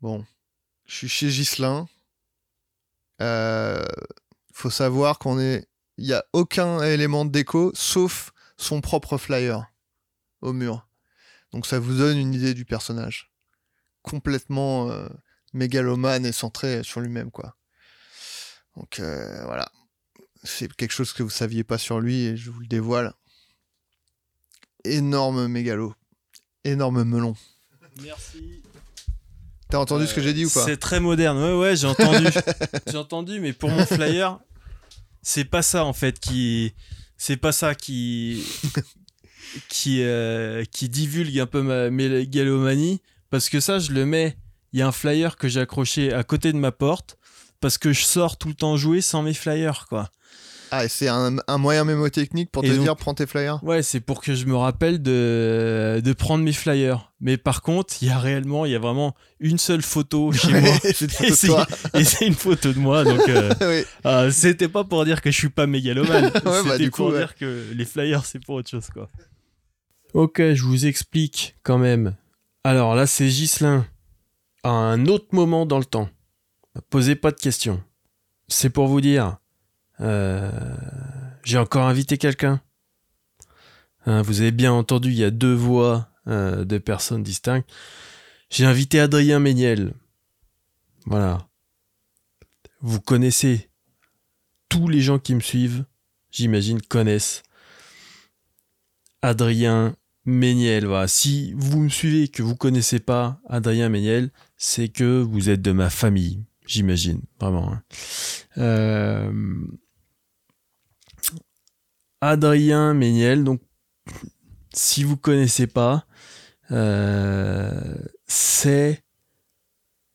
Bon, je suis chez Gislin. Euh, faut savoir qu'on est, il y a aucun élément de déco sauf son propre flyer au mur. Donc ça vous donne une idée du personnage. Complètement euh, mégalomane et centré sur lui-même, quoi. Donc euh, voilà. C'est quelque chose que vous saviez pas sur lui et je vous le dévoile. Énorme mégalo. Énorme melon. Merci. T'as entendu ce que j'ai dit ou pas C'est très moderne. Ouais, ouais, j'ai entendu. j'ai entendu, mais pour mon flyer, c'est pas ça en fait qui. C'est pas ça qui. qui, euh, qui divulgue un peu ma mégalomanie. Parce que ça, je le mets. Il y a un flyer que j'ai accroché à côté de ma porte. Parce que je sors tout le temps jouer sans mes flyers, quoi. Ah, c'est un, un moyen mémotechnique pour te donc- dire prends tes flyers Ouais, c'est pour que je me rappelle de, de prendre mes flyers. Mais par contre, il y a réellement, il y a vraiment une seule photo chez moi. Et c'est- une photo de moi, donc euh, Oui. ah, c'était pas pour dire que je suis pas mégalomane. bah, c'était du coup, pour ouais. dire que les flyers c'est pour autre chose, quoi. Ok, je vous explique quand même. Alors là, c'est Gislin. À un autre moment dans le temps. Posez pas de questions. C'est pour vous dire. Euh, J'ai encore invité quelqu'un. Hein, vous avez bien entendu, il y a deux voix euh, de personnes distinctes. J'ai invité Adrien Méniel. Voilà. Vous connaissez. Tous les gens qui me suivent, j'imagine, connaissent Adrien Méniel. Voilà. Si vous me suivez et que vous connaissez pas Adrien Méniel, c'est que vous êtes de ma famille, j'imagine, vraiment. hein. Euh, Adrien Méniel, donc si vous connaissez pas, euh, c'est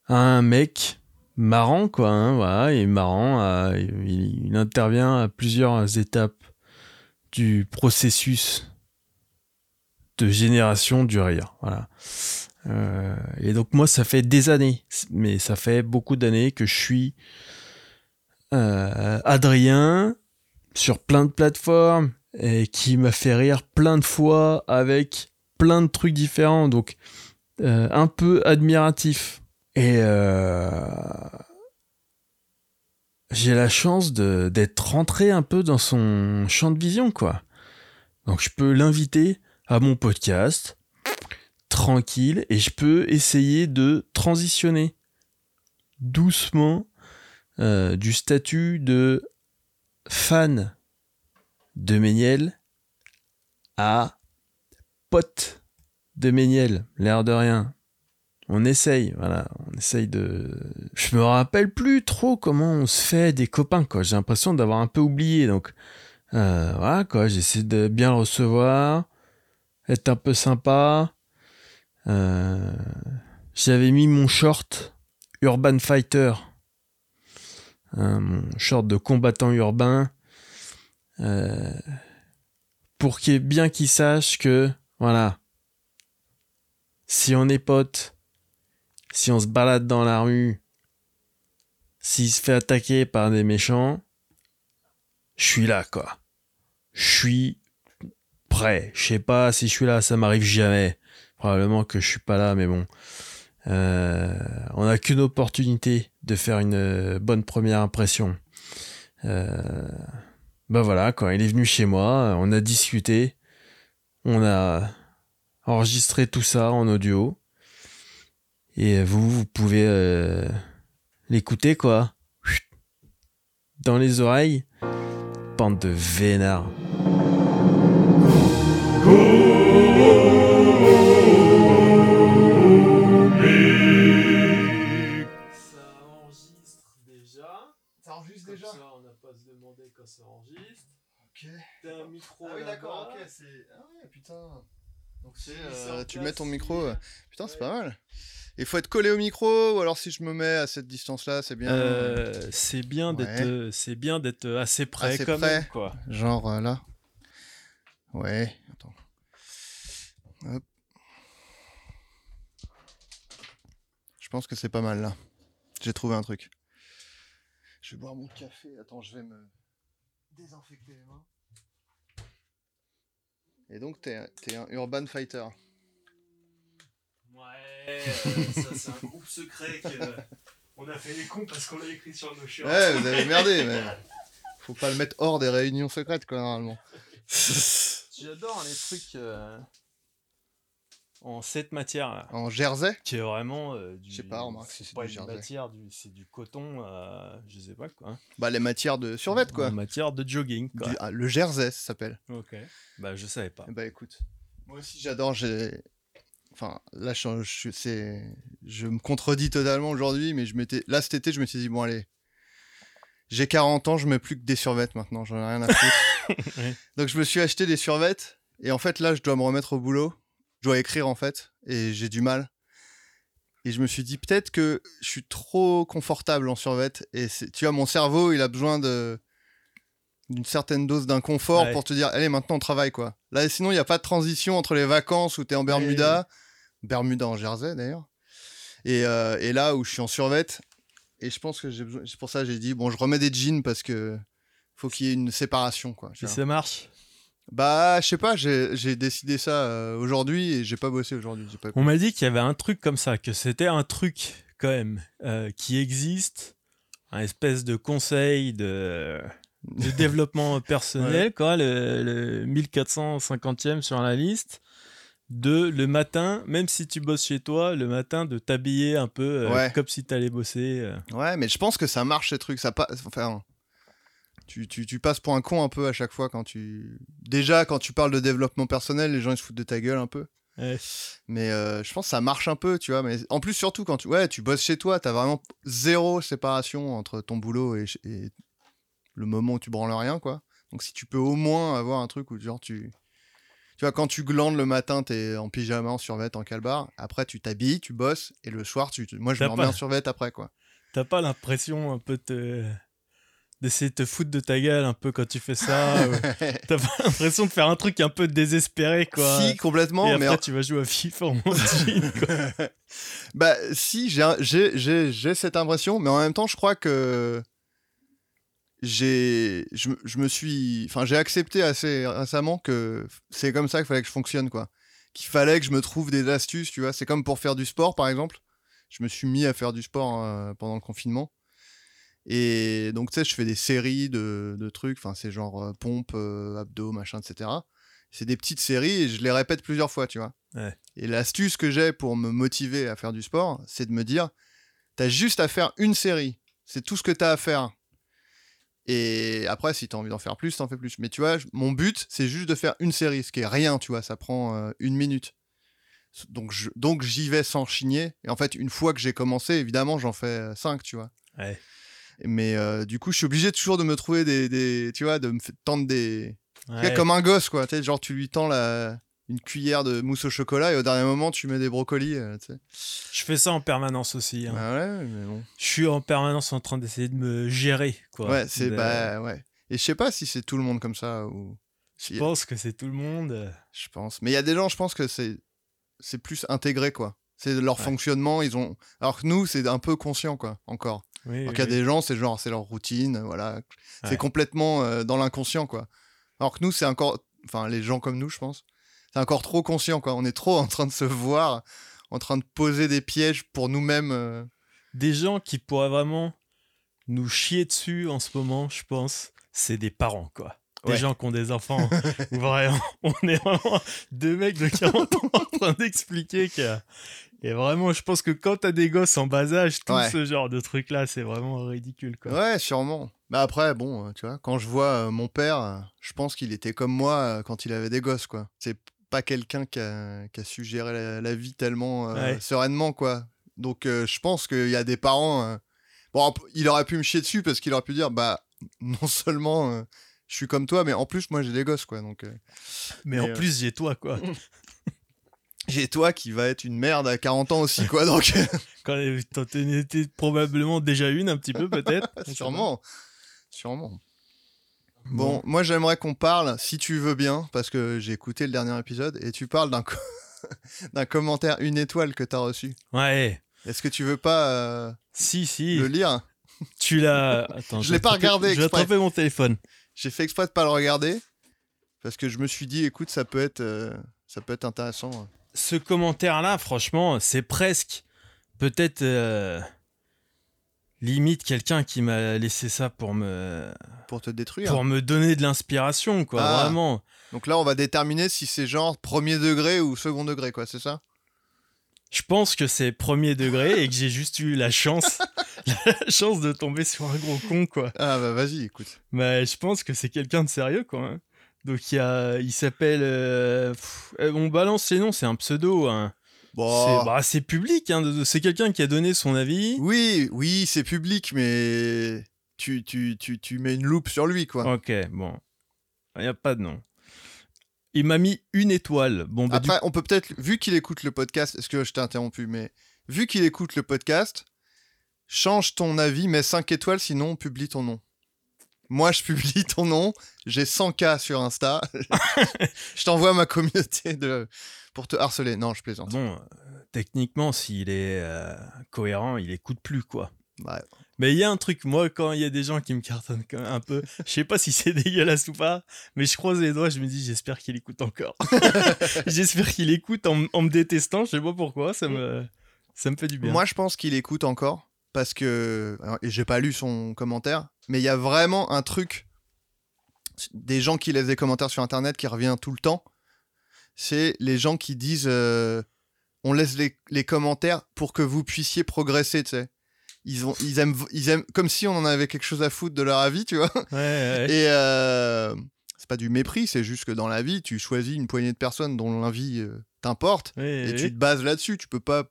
un mec marrant quoi, hein, voilà, il est marrant, euh, il, intervient à plusieurs étapes du processus de génération du rire, voilà. Euh, et donc moi ça fait des années, mais ça fait beaucoup d'années que je suis Adrien sur plein de plateformes et qui m'a fait rire plein de fois avec plein de trucs différents, donc euh, un peu admiratif. Et euh, j'ai la chance d'être rentré un peu dans son champ de vision, quoi. Donc je peux l'inviter à mon podcast, tranquille, et je peux essayer de transitionner doucement euh, du statut de fan de Méniel à pote de Méniel, l'air de rien. On essaye, voilà, on essaye de... Je me rappelle plus trop comment on se fait des copains, quoi. J'ai l'impression d'avoir un peu oublié, donc... euh, voilà, quoi, j'essaie de bien recevoir, être un peu sympa. Euh, J'avais mis mon short Urban Fighter, hein, mon short de combattant urbain, euh, pour qu'il bien qu'il sache que, voilà, si on est potes, si on se balade dans la rue, s'il se fait attaquer par des méchants, je suis là, quoi. Je suis prêt. Je sais pas si je suis là, ça m'arrive jamais. Probablement que je suis pas là, mais bon. Euh, on n'a qu'une opportunité de faire une euh, bonne première impression. Euh, ben voilà, quand il est venu chez moi, on a discuté, on a enregistré tout ça en audio. Et vous, vous pouvez euh, l'écouter, quoi. Dans les oreilles. Bande de vénards. Déjà. Ça enregistre Comme ça, on n'a pas à se demander quand ça enregistre. Ok. T'as un micro Ah oui, d'accord, ok, c'est. Ah ouais, putain. Donc c'est. euh, tu mets ton micro. euh, Putain, c'est Ouais. pas mal. Il faut être collé au micro, ou alors si je me mets à cette distance-là, c'est bien. Euh, c'est bien Ouais. d'être euh, c'est bien d'être assez près Assez quand près. même quoi. Genre euh, là. Ouais, attends. Hop. Je pense que c'est pas mal là. J'ai trouvé un truc. Je vais boire mon café. Attends, je vais me désinfecter les mains. Et donc, t'es t'es un urban fighter. Ouais, ça c'est un groupe secret que on a fait les cons parce qu'on l'a écrit sur nos shirts. Ouais, vous avez merdé, mais faut pas le mettre hors des réunions secrètes, quoi, normalement. J'adore les trucs euh, en cette matière là. En jersey? Qui est vraiment euh, du. Je sais pas, remarque si c'est pas du jersey. matière, du, c'est du coton, euh, je sais pas quoi. Bah, les matières de survêt, quoi. En matière de jogging quoi. Du- ah, le jersey, ça s'appelle. Ok. Bah je savais pas. Eh Bah, écoute. Moi aussi, j'adore. J'ai. Enfin, là, je, je, c'est... je me contredis totalement aujourd'hui, mais je m'étais... là, cet été, je me suis dit, bon, allez, j'ai 40 ans, je mets plus que des survêtes maintenant, j'en ai rien à foutre. Donc, je me suis acheté des survêtes, et en fait, là, je dois me remettre au boulot. Je dois écrire, en fait, et j'ai du mal. Et je me suis dit, peut-être que je suis trop confortable en survêt, et tu vois, mon cerveau, il a besoin de d'une certaine dose d'inconfort Ouais. pour te dire allez maintenant on travaille quoi là sinon il n'y a pas de transition entre les vacances où tu es en Bermuda Bermuda en Jersey d'ailleurs et, euh, et là où je suis en survette et je pense que j'ai besoin c'est pour ça que j'ai dit bon je remets des jeans parce que faut qu'il y ait une séparation quoi vois. ça marche? Bah je sais pas j'ai décidé ça euh, aujourd'hui et j'ai pas bossé aujourd'hui On m'a dit qu'il y avait un truc comme ça, que c'était un truc quand même euh, qui existe, un espèce de conseil de, de développement personnel, quoi, le, le 1450e sur la liste, de le matin, même si tu bosses chez toi, le matin de t'habiller un peu euh, Ouais. comme si t'allais bosser. euh. ouais mais je pense que ça marche ces trucs ça pas enfin tu, tu, tu passes pour un con un peu à chaque fois quand tu déjà quand tu parles de développement personnel les gens ils se foutent de ta gueule un peu Ouais. Mais euh, je pense que ça marche un peu, tu vois. Mais en plus, surtout quand tu, ouais, tu bosses chez toi, t'as vraiment zéro séparation entre ton boulot et, et le moment où tu branles rien, quoi. Donc si tu peux au moins avoir un truc où genre tu, tu vois, quand tu glandes le matin, t'es en pyjama, en survêt, en calbar. Après, tu t'habilles, tu bosses et le soir, tu, moi, je me remets en survêt après, quoi. T'as pas l'impression un peu de d'essayer de te foutre de ta gueule un peu quand tu fais ça T'as pas l'impression de faire un truc un peu désespéré, quoi. si complètement, Et mais après, en- tu vas jouer à FIFA en jean, quoi. Bah si, j'ai cette impression, mais en même temps, je crois que j'ai je, je me suis enfin j'ai accepté assez récemment que c'est comme ça qu'il fallait que je fonctionne quoi. Qu'il fallait que je me trouve des astuces, tu vois, c'est comme pour faire du sport par exemple. Je me suis mis à faire du sport euh, pendant le confinement. Et donc tu sais, je fais des séries de, de trucs, enfin c'est genre euh, pompe, euh, abdos, machin, etc. C'est des petites séries et je les répète plusieurs fois, tu vois. Ouais. Et l'astuce que j'ai pour me motiver à faire du sport, c'est de me dire, t'as juste à faire une série. C'est tout ce que t'as à faire. Et après, si t'as envie d'en faire plus, t'en fais plus. Mais tu vois, mon but, c'est juste de faire une série, ce qui est rien, tu vois, ça prend euh, une minute. Donc, je- donc j'y vais sans chigner. Et en fait, une fois que j'ai commencé, évidemment, j'en fais euh, cinq, tu vois. Ouais. Mais euh, du coup, je suis obligé toujours de me trouver des, des- tu vois, de me tendre des, Ouais. comme un gosse, quoi. Tu sais, genre, tu lui tends la, une cuillère de mousse au chocolat et au dernier moment, tu mets des brocolis. euh, tu sais. Je fais ça en permanence aussi. hein. Ah ouais, mais bon. Je suis en permanence en train d'essayer de me gérer, quoi. Ouais, c'est. De- Bah, ouais. Et je sais pas si c'est tout le monde comme ça ou. Je pense que c'est tout le monde. Je pense. Mais il y a des gens, je pense que c'est. C'est plus intégré, quoi. C'est leur Ouais. fonctionnement, ils ont. Alors que nous, c'est un peu conscient, quoi, encore. Oui, oui, qu'il y a des gens, c'est genre, c'est leur routine, voilà. Ouais. C'est complètement euh, dans l'inconscient, quoi. Alors que nous, c'est encore. Enfin, les gens comme nous, je pense. C'est encore trop conscient, quoi. On est trop en train de se voir, en train de poser des pièges pour nous-mêmes. euh. Des gens qui pourraient vraiment nous chier dessus en ce moment, je pense, c'est des parents, quoi. Des Ouais. gens qui ont des enfants. vraiment, on est vraiment deux mecs de 40 ans en train d'expliquer que. Et vraiment, je pense que quand t'as des gosses en bas âge, tout Ouais. ce genre de truc-là, c'est vraiment ridicule, quoi. Ouais, sûrement. Mais après, bon, euh, tu vois, quand je vois euh, mon père, euh, je pense qu'il était comme moi quand il avait des gosses, quoi. C'est pas quelqu'un qui a, qui a su gérer la, la vie tellement euh, Ouais. sereinement, quoi. Donc, euh, je pense qu'il y a des parents. euh, Bon, il aurait pu me chier dessus parce qu'il aurait pu dire, bah, non seulement je suis comme toi, mais en plus, moi, j'ai des gosses, quoi. Donc, euh, Mais en euh, plus, j'ai toi, quoi. j'ai toi qui va être une merde à 40 ans aussi, quoi. Donc, Quand t'en étais probablement déjà une, un petit peu, peut-être. Sûrement. Sûrement. Bon, moi j'aimerais qu'on parle, si tu veux bien, parce que j'ai écouté le dernier épisode, et tu parles d'un co- d'un commentaire une étoile que t'as reçu. Ouais. Est-ce que tu veux pas euh, Si, si. le lire? Tu l'as. Attends, Je l'ai pas regardé Je vais exprès. attraper mon téléphone. J'ai fait exprès de pas le regarder, parce que je me suis dit, écoute, ça peut être, euh, ça peut être intéressant. ce commentaire-là, franchement, c'est presque peut-être euh, limite quelqu'un qui m'a laissé ça pour me Pour te détruire. pour me donner de l'inspiration, quoi. Ah. Vraiment. Donc là, on va déterminer si c'est genre premier degré ou second degré, quoi, c'est ça? Je pense que c'est premier degré et que j'ai juste eu la chance, la chance de tomber sur un gros con, quoi. Ah bah vas-y, écoute. Mais je pense que c'est quelqu'un de sérieux, quoi. hein. Donc il y a, il s'appelle, euh, pff, euh, on balance les noms, c'est un pseudo. hein. Bon. C'est bah, c'est public, hein, c'est quelqu'un qui a donné son avis. Oui, oui, c'est public, mais tu, tu, tu, tu mets une loupe sur lui, quoi. Ok, bon, il n'y a pas de nom. Il m'a mis une étoile. Bon, bah, du Après, on peut peut-être, vu qu'il écoute le podcast, est-ce que je t'ai interrompu, mais vu qu'il écoute le podcast, change ton avis, mets 5 étoiles, sinon publie ton nom. Moi, je publie ton nom, j'ai 100K sur Insta. je t'envoie ma communauté de... pour te harceler. Non, je plaisante. bon, euh, techniquement, s'il est euh, cohérent, il écoute plus, quoi. Ouais. Mais il y a un truc, moi, quand il y a des gens qui me cartonnent quand même un peu, je sais pas si c'est dégueulasse ou pas, mais je croise les doigts, je me dis, j'espère qu'il écoute encore. j'espère qu'il écoute en, me détestant, je sais pas pourquoi, ça me, ça me fait du bien. Moi, je pense qu'il écoute encore parce que alors, j'ai pas lu son commentaire, mais il y a vraiment un truc des gens qui laissent des commentaires sur internet qui revient tout le temps. C'est les gens qui disent euh, on laisse les, les commentaires pour que vous puissiez progresser, tu sais. Ils, ont, ils, aiment, ils aiment comme si on en avait quelque chose à foutre de leur avis, tu vois. ouais, ouais. Et euh, c'est pas du mépris, c'est juste que dans la vie, tu choisis une poignée de personnes dont l'avis euh, t'importe Ouais, et tu te bases là-dessus. Tu peux pas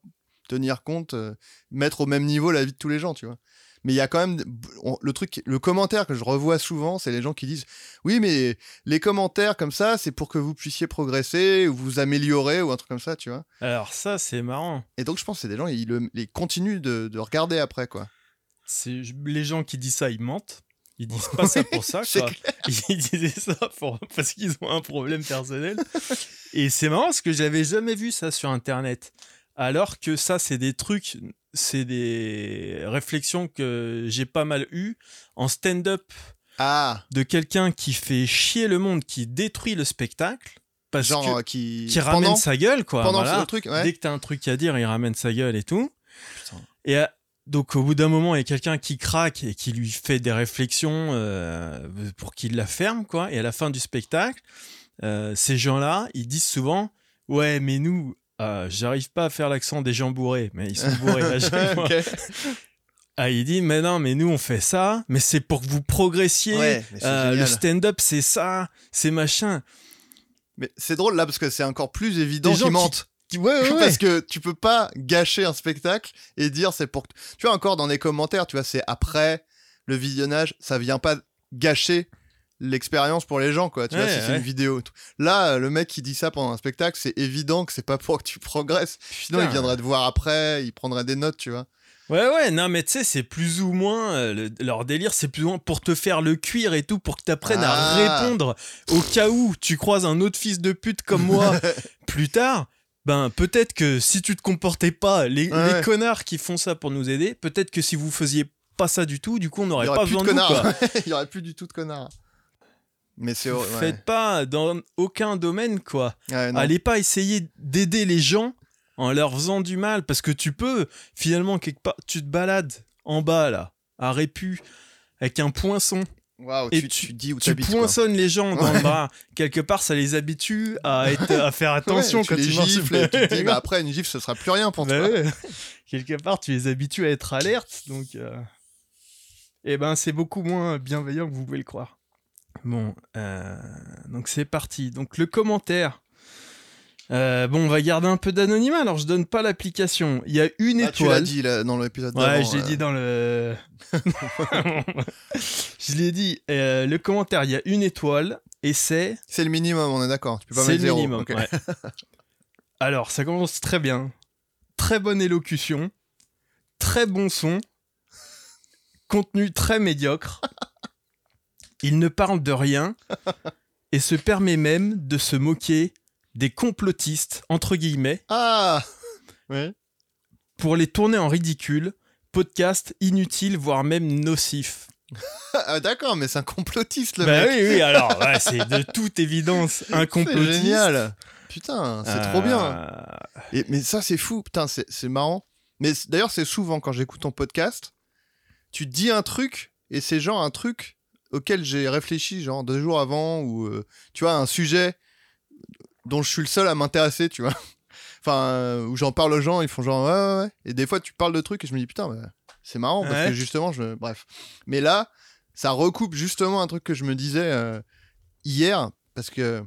tenir compte, euh, mettre au même niveau la vie de tous les gens, tu vois. Mais il y a quand même on- le truc, le commentaire que je revois souvent, c'est les gens qui disent oui, mais les commentaires comme ça, c'est pour que vous puissiez progresser ou vous améliorer ou un truc comme ça, tu vois. Alors ça, c'est marrant. Et donc je pense que c'est des gens, ils, le, ils continuent de, de regarder après, quoi. C'est les gens qui disent ça, ils mentent. Ils disent pas ça pour ça, quoi. Ils disaient ça pour- parce qu'ils ont un problème personnel. Et c'est marrant parce que j'avais jamais vu ça sur Internet. Alors que ça, c'est des trucs, c'est des réflexions que j'ai pas mal eues en stand-up Ah, de quelqu'un qui fait chier le monde, qui détruit le spectacle. Parce genre que, euh, qui, qui ramène pendant, sa gueule, quoi. pendant voilà. le truc, ouais. Dès que t'as un truc à dire, il ramène sa gueule et tout. Putain. Et euh, donc, au bout d'un moment, il y a quelqu'un qui craque et qui lui fait des réflexions euh, pour qu'il la ferme, quoi. Et à la fin du spectacle, euh, ces gens-là, ils disent souvent Ouais, mais nous, euh, j'arrive pas à faire l'accent des gens bourrés, mais ils sont bourrés à chaque fois. Ok. Ah, il dit Mais non, mais nous, on fait ça, mais c'est pour que vous progressiez. Ouais, Euh, le stand-up, c'est ça, c'est machin. Mais c'est drôle là parce que c'est encore plus évident qu'ils qui- mentent. Ouais, ouais, ouais. Parce que tu peux pas gâcher un spectacle et dire c'est pour. Tu vois, encore dans les commentaires, tu vois, c'est après le visionnage, ça vient pas gâcher l'expérience pour les gens, quoi. Tu vois, Ouais, si c'est ouais. une vidéo. Là, le mec qui dit ça pendant un spectacle, c'est évident que c'est pas pour que tu progresses. Sinon, il Putain. viendrait te voir après, il prendrait des notes, tu vois. Ouais, ouais, non, mais tu sais, c'est plus ou moins. euh, le- leur délire, c'est plus ou moins pour te faire le cuir et tout, pour que t'apprennes Ah. à répondre au cas où tu croises un autre fils de pute comme moi plus tard. Ben, peut-être que si tu te comportais pas, les, Ouais, les ouais. connards qui font ça pour nous aider, peut-être que si vous faisiez pas ça du tout, du coup, on n'aurait pas de besoin de connards. il y aurait plus du tout de connards. Mais c'est. Vous ouais. Faites pas dans aucun domaine, quoi. Allez pas essayer d'aider les gens en leur faisant du mal parce que tu peux finalement quelque part tu te balades en bas là à Répu avec un poinçon Waouh, et tu, tu- dis où tu quoi. poinçonnes les gens dans Ouais. le bras quelque part ça les habitue à être à faire attention Ouais, quand tu les gifles et tu te dis, bah après, une gifle, ce sera plus rien pour Bah toi. ouais. quelque part tu les habitues à être alertes donc euh, eh ben c'est beaucoup moins bienveillant que vous pouvez le croire bon euh, donc c'est parti donc le commentaire Euh, bon, on va garder un peu d'anonymat. Alors, je donne pas l'application. Il y a une Ah, tu l'as étoile. dit là, dans l'épisode Ouais, d'avant, je l'ai euh, dit dans le. je l'ai dit. euh, le commentaire, il y a une étoile et c'est. C'est le minimum, on est d'accord. Tu peux pas C'est mettre le zéro. minimum. ok. ouais. Alors, ça commence très bien. Très bonne élocution. Très bon son. Contenu très médiocre. Il ne parle de rien et se permet même de se moquer des complotistes, entre guillemets, Ah Ouais. pour les tourner en ridicule. Podcast inutile, voire même nocif. Ah, d'accord, mais c'est un complotiste le bah mec. oui, oui, alors, ouais, c'est de toute évidence un C'est complotiste. génial. putain, c'est trop bien. Ah. Et, mais ça, c'est fou, putain, c'est c'est marrant. Mais d'ailleurs, c'est souvent quand j'écoute ton podcast, tu dis un truc, et c'est genre un truc auquel j'ai réfléchi, genre deux jours avant, ou euh, tu vois, un sujet dont je suis le seul à m'intéresser, tu vois. Enfin, euh, où j'en parle aux gens, ils font genre ouais, ouais, ouais. Et des fois, tu parles de trucs, et je me dis putain, bah, c'est marrant, parce Ouais. que justement, je. Bref. Mais là, ça recoupe justement un truc que je me disais euh, hier, parce que.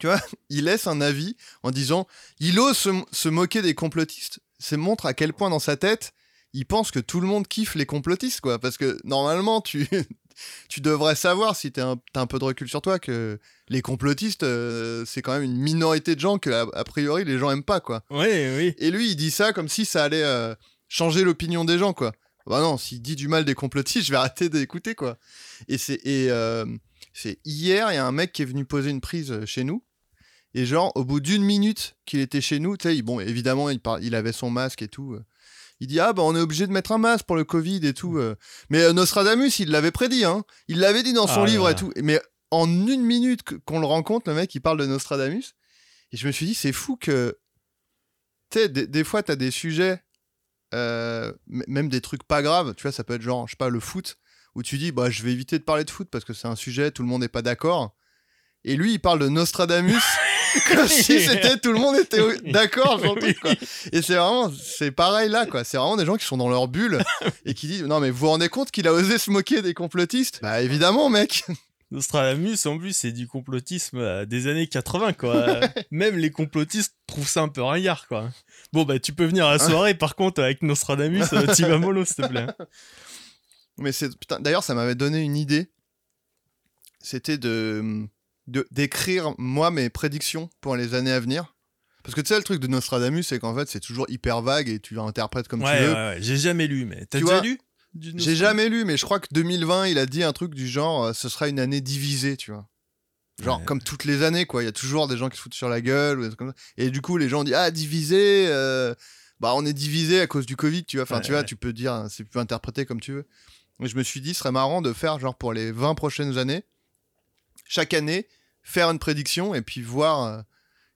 Tu vois, il laisse un avis en disant il ose se, se moquer des complotistes. Ça montre à quel point dans sa tête, il pense que tout le monde kiffe les complotistes, quoi. Parce que normalement, tu, tu devrais savoir, si t'as un, peu de recul sur toi, que les complotistes, euh, c'est quand même une minorité de gens que, a, a priori, les gens aiment pas, quoi. Oui, oui. Et lui, il dit ça comme si ça allait euh, changer l'opinion des gens, quoi. Bah non, s'il dit du mal des complotistes, je vais arrêter d'écouter, quoi. Et c'est et euh, c'est hier, il y a un mec qui est venu poser une prise chez nous. Et genre, au bout d'une minute qu'il était chez nous, tu sais, bon, évidemment, il, par- il avait son masque et tout. Il dit ah bah on est obligé de mettre un masque pour le Covid et tout. euh. Mais euh, Nostradamus, il l'avait prédit, hein. Il l'avait dit dans son Ah livre là. et tout. Mais en une minute qu'on le rencontre, le mec, il parle de Nostradamus. Et je me suis dit, c'est fou que tu sais, des, des fois, tu as des sujets, euh, même des trucs pas graves, tu vois, ça peut être genre, je sais pas, le foot, où tu dis, bah, je vais éviter de parler de foot parce que c'est un sujet, tout le monde n'est pas d'accord. Et lui, il parle de Nostradamus comme si c'était tout le monde était d'accord sur le truc, quoi. Et c'est vraiment, c'est pareil là, quoi. C'est vraiment des gens qui sont dans leur bulle et qui disent, non, mais vous vous rendez compte qu'il a osé se moquer des complotistes? Bah, évidemment, mec. Nostradamus, en plus, c'est du complotisme euh, des années 80, quoi. Même les complotistes trouvent ça un peu ringard, quoi. Bon, bah, tu peux venir à la soirée, par contre, avec Nostradamus, euh, t'y vas mollo, s'il te plaît. Mais c'est putain. D'ailleurs, ça m'avait donné une idée. C'était de de- d'écrire moi mes prédictions pour les années à venir. Parce que tu sais, le truc de Nostradamus, c'est qu'en fait, c'est toujours hyper vague et tu l'interprètes comme ouais, tu veux. ouais, ouais, j'ai jamais lu, mais t'as Tu déjà vois, lu J'ai jamais lu, mais je crois que 2020, il a dit un truc du genre, euh, ce sera une année divisée, tu vois. Genre, Ouais. comme toutes les années, quoi. Il y a toujours des gens qui se foutent sur la gueule. ou des trucs comme ça. Et du coup, les gens disent, ah, divisé, euh, bah, on est divisé à cause du Covid, tu vois. Enfin, tu vois, tu peux dire, c'est plus interprété comme tu veux. Mais je me suis dit, ce serait marrant de faire, genre, pour les 20 prochaines années, chaque année, faire une prédiction et puis voir. euh,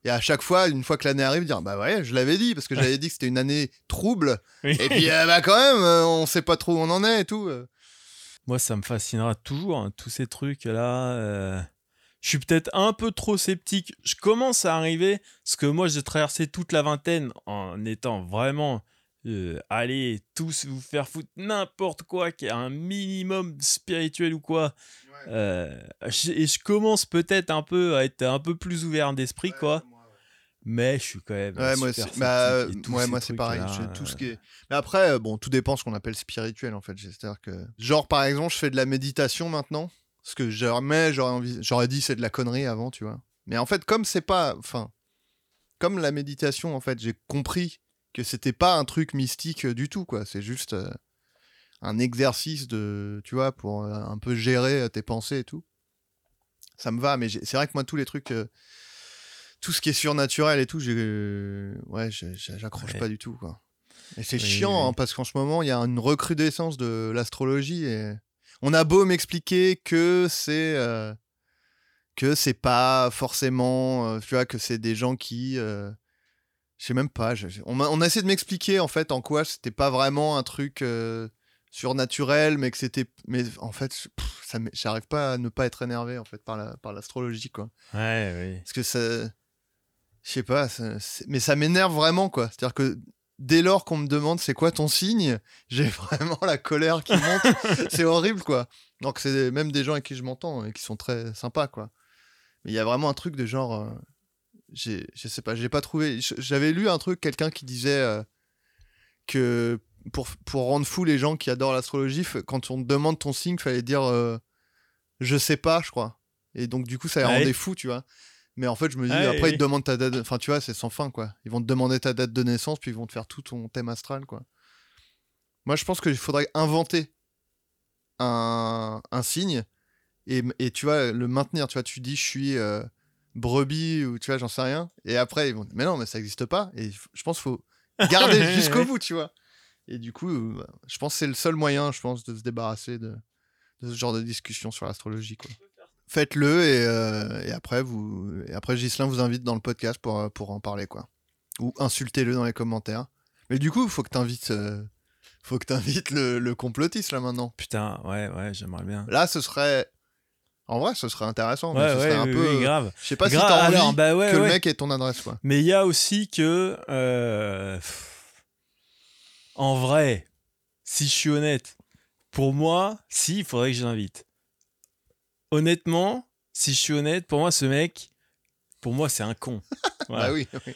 et à chaque fois, une fois que l'année arrive, dire, bah ouais, je l'avais dit, parce que j'avais dit que c'était une année trouble. Oui. Et puis, euh, bah, quand même, euh, on sait pas trop où on en est et tout. euh. Moi, ça me fascinera toujours, hein, tous ces trucs-là. euh, Je suis peut-être un peu trop sceptique. Je commence à arriver, parce que moi, j'ai traversé toute la vingtaine en étant vraiment. Euh, allez, tous vous faire foutre n'importe quoi qui a un minimum spirituel ou quoi. Euh, et je commence peut-être un peu à être un peu plus ouvert d'esprit, quoi. Mais je suis quand même. Ouais, moi, super c'est bah, ces moi c'est pareil. tout ce euh, qui est. Mais après, euh, bon, tout dépend ce qu'on appelle spirituel en fait. C'est-à-dire que, genre par exemple, je fais de la méditation maintenant, ce que jamais j'aurais envie, j'aurais dit c'est de la connerie avant, tu vois. Mais en fait, comme c'est pas, enfin, comme la méditation, en fait, j'ai compris que c'était pas un truc mystique euh, du tout, quoi. C'est juste euh, un exercice de, tu vois, pour euh, un peu gérer tes pensées et tout. Ça me va, mais c'est vrai que moi tous les trucs. euh, tout ce qui est surnaturel et tout, ouais, j'accroche Ouais. pas du tout, quoi. Et c'est Oui, chiant, oui. hein, parce qu'en ce moment, il y a une recrudescence de l'astrologie et on a beau m'expliquer que c'est que c'est pas forcément, tu vois, que c'est des gens qui, je sais même pas, on, a essayé de m'expliquer en fait en quoi c'était pas vraiment un truc euh, surnaturel, mais que c'était, mais en fait, pff, ça, j'arrive pas à ne pas être énervé en fait par la par l'astrologie, quoi. Ouais, oui. Parce que ça. Je sais pas, ça- mais ça m'énerve vraiment, quoi. C'est-à-dire que dès lors qu'on me demande c'est quoi ton signe, j'ai vraiment la colère qui monte. c'est horrible, quoi. Donc, c'est même des gens avec qui je m'entends et qui sont très sympas, quoi. Mais il y a vraiment un truc de genre. euh, j'ai, je sais pas, j'ai pas trouvé. J'avais lu un truc, quelqu'un qui disait euh, que pour, pour rendre fou les gens qui adorent l'astrologie, quand on te demande ton signe, fallait dire euh, je sais pas, je crois. Et donc, du coup, ça les Ouais. rendait fous, tu vois. Mais en fait, je me dis, Ouais, après, ouais. ils te demandent ta date. de- Enfin, tu vois, c'est sans fin, quoi. Ils vont te demander ta date de naissance, puis ils vont te faire tout ton thème astral, quoi. Moi, je pense qu'il faudrait inventer un, un signe et, et, tu vois, le maintenir. Tu vois, tu dis, je suis euh, brebis ou tu vois, j'en sais rien. Et après, ils vont dire, mais non, mais ça n'existe pas. Et je pense qu'il faut garder jusqu'au bout, tu vois. Et du coup, euh, je pense que c'est le seul moyen, je pense, de se débarrasser de, de ce genre de discussion sur l'astrologie, quoi. faites-le et, euh, et après vous et après Gislin vous invite dans le podcast pour euh, pour en parler quoi. Ou insultez-le dans les commentaires. Mais du coup, faut que t'invites euh, faut que t'invites le, le complotiste là maintenant. Putain, ouais, ouais, j'aimerais bien. Là, ce serait en vrai, ce serait intéressant. mais Ouais, ce ouais, serait un oui, peu. oui, grave. Je sais pas si t'as envie alors, bah ouais, que le mec ait ton adresse quoi. Mais il y a aussi que, euh, en vrai, si je suis honnête, pour moi, si, il faudrait que je l'invite. Honnêtement, si je suis honnête, pour moi, ce mec, pour moi, c'est un con. Voilà. Bah oui. oui.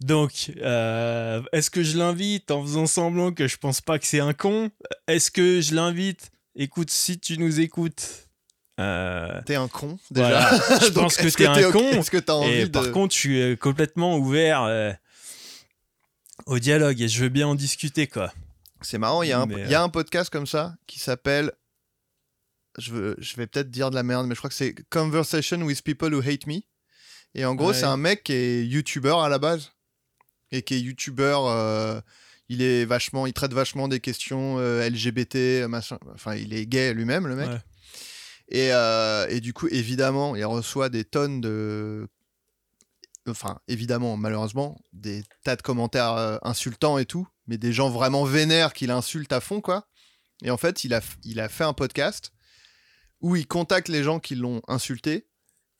Donc, euh, est-ce que je l'invite en faisant semblant que je pense pas que c'est un con? Est-ce que je l'invite? Écoute, si tu nous écoutes. Euh, T'es un con déjà. voilà, je pense que t'es un con. Est-ce que t'as envie Et de par contre, je suis euh, complètement ouvert euh, au dialogue et je veux bien en discuter, quoi. C'est marrant, il y, a un- Mais, il y a un podcast comme ça qui s'appelle. Je, veux- je vais peut-être dire de la merde, mais je crois que c'est Conversation with People Who Hate Me. Et en gros, Ouais. c'est un mec qui est youtubeur à la base. Et qui est youtubeur. il est vachement. Il traite vachement des questions euh, LGBT, machin. Enfin, il est gay lui-même, le mec. Ouais. Et, euh, et du coup, évidemment, il reçoit des tonnes de. Enfin, évidemment, malheureusement, des tas de commentaires euh, insultants et tout, mais des gens vraiment vénères qui l'insultent à fond, quoi. Et en fait, il a, il a fait un podcast où il contacte les gens qui l'ont insulté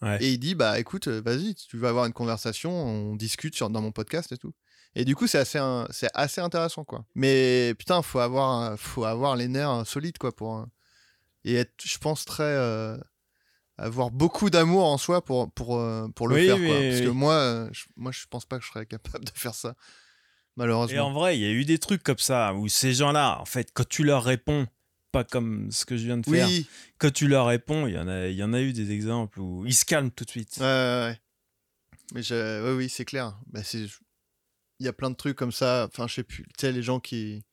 Ouais. et il dit Bah écoute, euh, vas-y, tu veux avoir une conversation, on discute sur, dans mon podcast et tout. Et du coup, c'est assez, un- c'est assez intéressant, quoi. Mais putain, faut avoir, faut avoir les nerfs solides, quoi, pour. Et être, je pense, très. euh, avoir beaucoup d'amour en soi pour, pour, euh, pour le Oui, faire, quoi. oui, Parce que moi, euh, je, moi, je pense pas que je serais capable de faire ça, Et malheureusement. en vrai, il y a eu des trucs comme ça où ces gens-là, en fait, quand tu leur réponds, pas comme ce que je viens de faire, Oui, quand tu leur réponds, il y, en a, il y en a eu des exemples où ils se calment tout de suite. Ouais, ouais, ouais. Mais je... oui, c'est clair. Bah, c'est... Il y a plein de trucs comme ça. Enfin, je sais plus. Tu sais, les gens qui.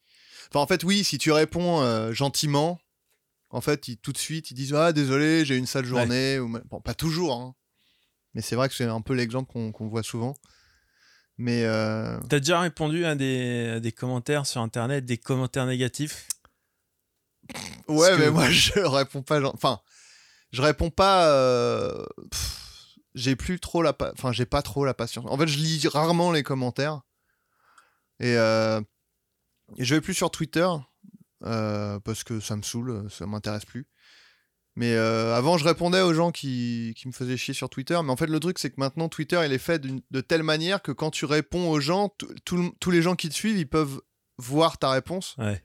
Enfin, en fait, oui, si tu réponds euh, gentiment, en fait, ils, tout de suite, ils disent Ah, désolé, j'ai une sale journée. Ou... Bon, pas toujours, hein. Mais c'est vrai que c'est un peu l'exemple qu'on, voit souvent. Mais. euh, T'as déjà répondu à des, à des commentaires sur Internet, des commentaires négatifs? Ouais, Parce mais que- moi, je réponds pas. Enfin, je réponds pas. euh, J'ai plus trop la. pa- Enfin, j'ai pas trop la patience. En fait, je lis rarement les commentaires. Et, euh, et je vais plus sur Twitter. Euh, parce que ça me saoule, ça m'intéresse plus. Mais euh, avant, je répondais aux gens qui, qui me faisaient chier sur Twitter. Mais en fait, le truc, c'est que maintenant, Twitter, il est fait de telle manière que quand tu réponds aux gens, tous les gens qui te suivent, ils peuvent voir ta réponse. Ouais.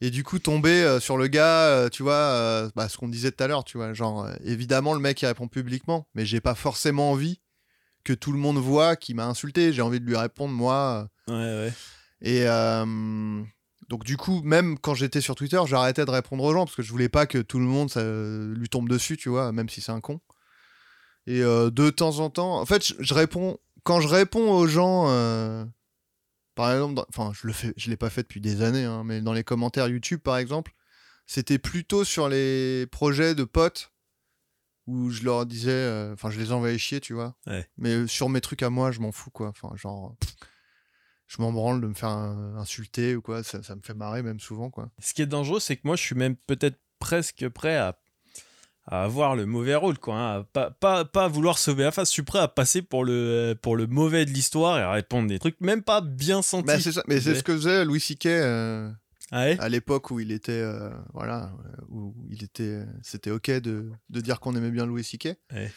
Et du coup, tomber euh, sur le gars, euh, tu vois, euh, bah, ce qu'on disait tout à l'heure, tu vois, genre, évidemment, le mec, il répond publiquement, mais j'ai pas forcément envie que tout le monde voit qu'il m'a insulté, j'ai envie de lui répondre, moi. Ouais, ouais. Et donc, du coup, même quand j'étais sur Twitter, j'arrêtais de répondre aux gens, parce que je voulais pas que tout le monde ça, lui tombe dessus, tu vois, même si c'est un con. Et euh, de temps en temps, en fait, je, je réponds, quand je réponds aux gens, euh, par exemple, dans- enfin, je le fais, je l'ai pas fait depuis des années, hein, mais dans les commentaires YouTube, par exemple, c'était plutôt sur les projets de potes où je leur disais, euh, enfin, je les envoyais chier, tu vois. Ouais. Mais sur mes trucs à moi, je m'en fous, quoi. Enfin, genre, pff, je m'en branle de me faire insulter ou quoi. Ça, ça me fait marrer même souvent, quoi. Ce qui est dangereux, c'est que moi, je suis même peut-être presque prêt à, à avoir le mauvais rôle, quoi. hein, à pas, pas, pas vouloir sauver la face. Je suis prêt à passer pour le, pour le mauvais de l'histoire et à répondre des trucs même pas bien sentis. Bah, c'est ça. Mais c'est ce que faisait Louis C.K. euh, Ah ouais? à l'époque où il était, euh, voilà, euh, où il était, c'était ok de, de dire qu'on aimait bien Louis. Ouais.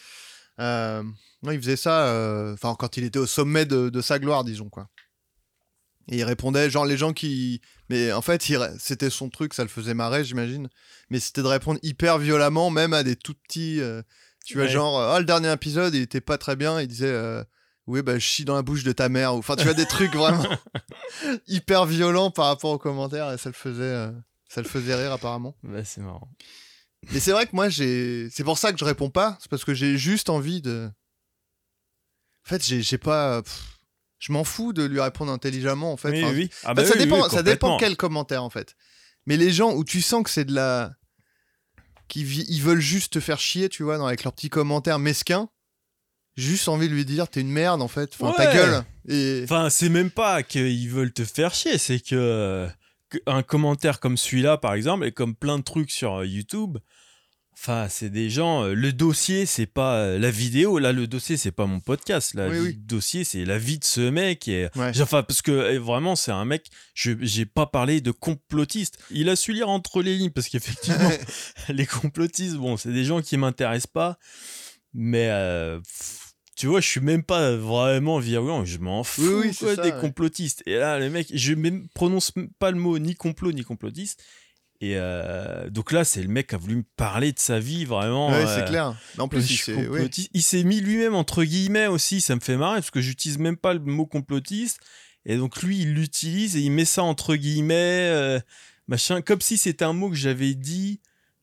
Euh, non, il faisait ça, enfin quand il était au sommet de, de sa gloire, disons quoi. Et il répondait, genre les gens qui, mais en fait, c'était son truc, ça le faisait marrer, j'imagine. Mais c'était de répondre hyper violemment, même à des tout petits, euh, tu vois, Ouais. genre, ah le dernier épisode, il était pas très bien, il disait. euh, oui, bah, je chie dans la bouche de ta mère. Enfin, tu vois, des trucs vraiment hyper violents par rapport aux commentaires et ça le faisait, euh, ça le faisait rire apparemment. Bah, c'est marrant. Mais c'est vrai que moi, j'ai. C'est pour ça que je réponds pas. C'est parce que j'ai juste envie de. En fait, j'ai j'ai pas. pff, Je m'en fous de lui répondre intelligemment, en fait. oui, Enfin, oui. Ah en bah fait, ça, oui, dépend, ça dépend quel commentaire, en fait. Mais les gens où tu sens que c'est de la. qui vi- ils veulent juste te faire chier, tu vois, avec leurs petits commentaires mesquins. Juste envie de lui dire, t'es une merde, en fait. Enfin, ta gueule. Et. Enfin, c'est même pas qu'ils veulent te faire chier, c'est que, que un commentaire comme celui-là, par exemple, et comme plein de trucs sur euh, YouTube, Enfin, c'est des gens. euh, le dossier, c'est pas euh, la vidéo. Là, le dossier, c'est pas mon podcast. Là, Oui, le oui. dossier, c'est la vie de ce mec. Et, Ouais. Enfin, parce que euh, vraiment, c'est un mec. Je j'ai pas parlé de complotiste. Il a su lire entre les lignes parce qu'effectivement, les complotistes, bon, c'est des gens qui m'intéressent pas. Mais euh, tu vois, je suis même pas vraiment virulent. Je m'en fous Oui, quoi, ça, des ouais. complotistes. Et là, les mecs, je même prononce pas le mot ni complot ni complotiste. Et euh, donc là, c'est le mec qui a voulu me parler de sa vie vraiment. Ouais, euh, c'est clair. En plus, il s'est. ouais. mis lui-même entre guillemets aussi, ça me fait marrer parce que j'utilise même pas le mot complotiste. Et donc lui, il l'utilise et il met ça entre guillemets, euh, machin, comme si c'était un mot que j'avais dit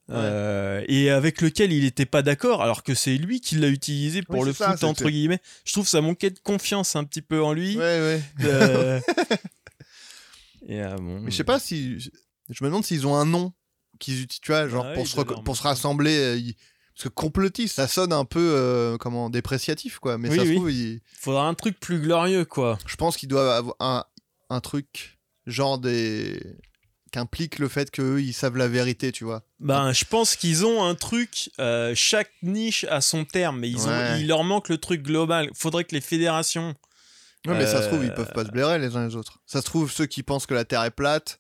euh, et avec lequel il était pas d'accord, alors que c'est lui qui l'a utilisé pour Oui, le ça, foot entre guillemets. Je trouve ça manquait de confiance un petit peu en lui. Ouais, ouais. Et bon, Mais je sais pas si. Je me demande s'ils ont un nom qu'ils utilisent, tu vois, genre Ah pour, oui, se pour se rassembler. euh, ils- Parce que complotiste, ça sonne un peu euh, comment dépréciatif, quoi. Mais Oui, ça se oui. trouve, ils- faudra un truc plus glorieux quoi. je pense qu'ils doivent avoir un, un truc genre des qu'implique le fait qu'eux ils savent la vérité, tu vois. Ben, je pense qu'ils ont un truc. euh, chaque niche a son terme, mais ils ont, il leur manque le truc global. Faudrait que les fédérations. Ouais, mais ça se trouve, ils Euh, peuvent pas se blairer les uns les autres. Ça se trouve, ceux qui pensent que la Terre est plate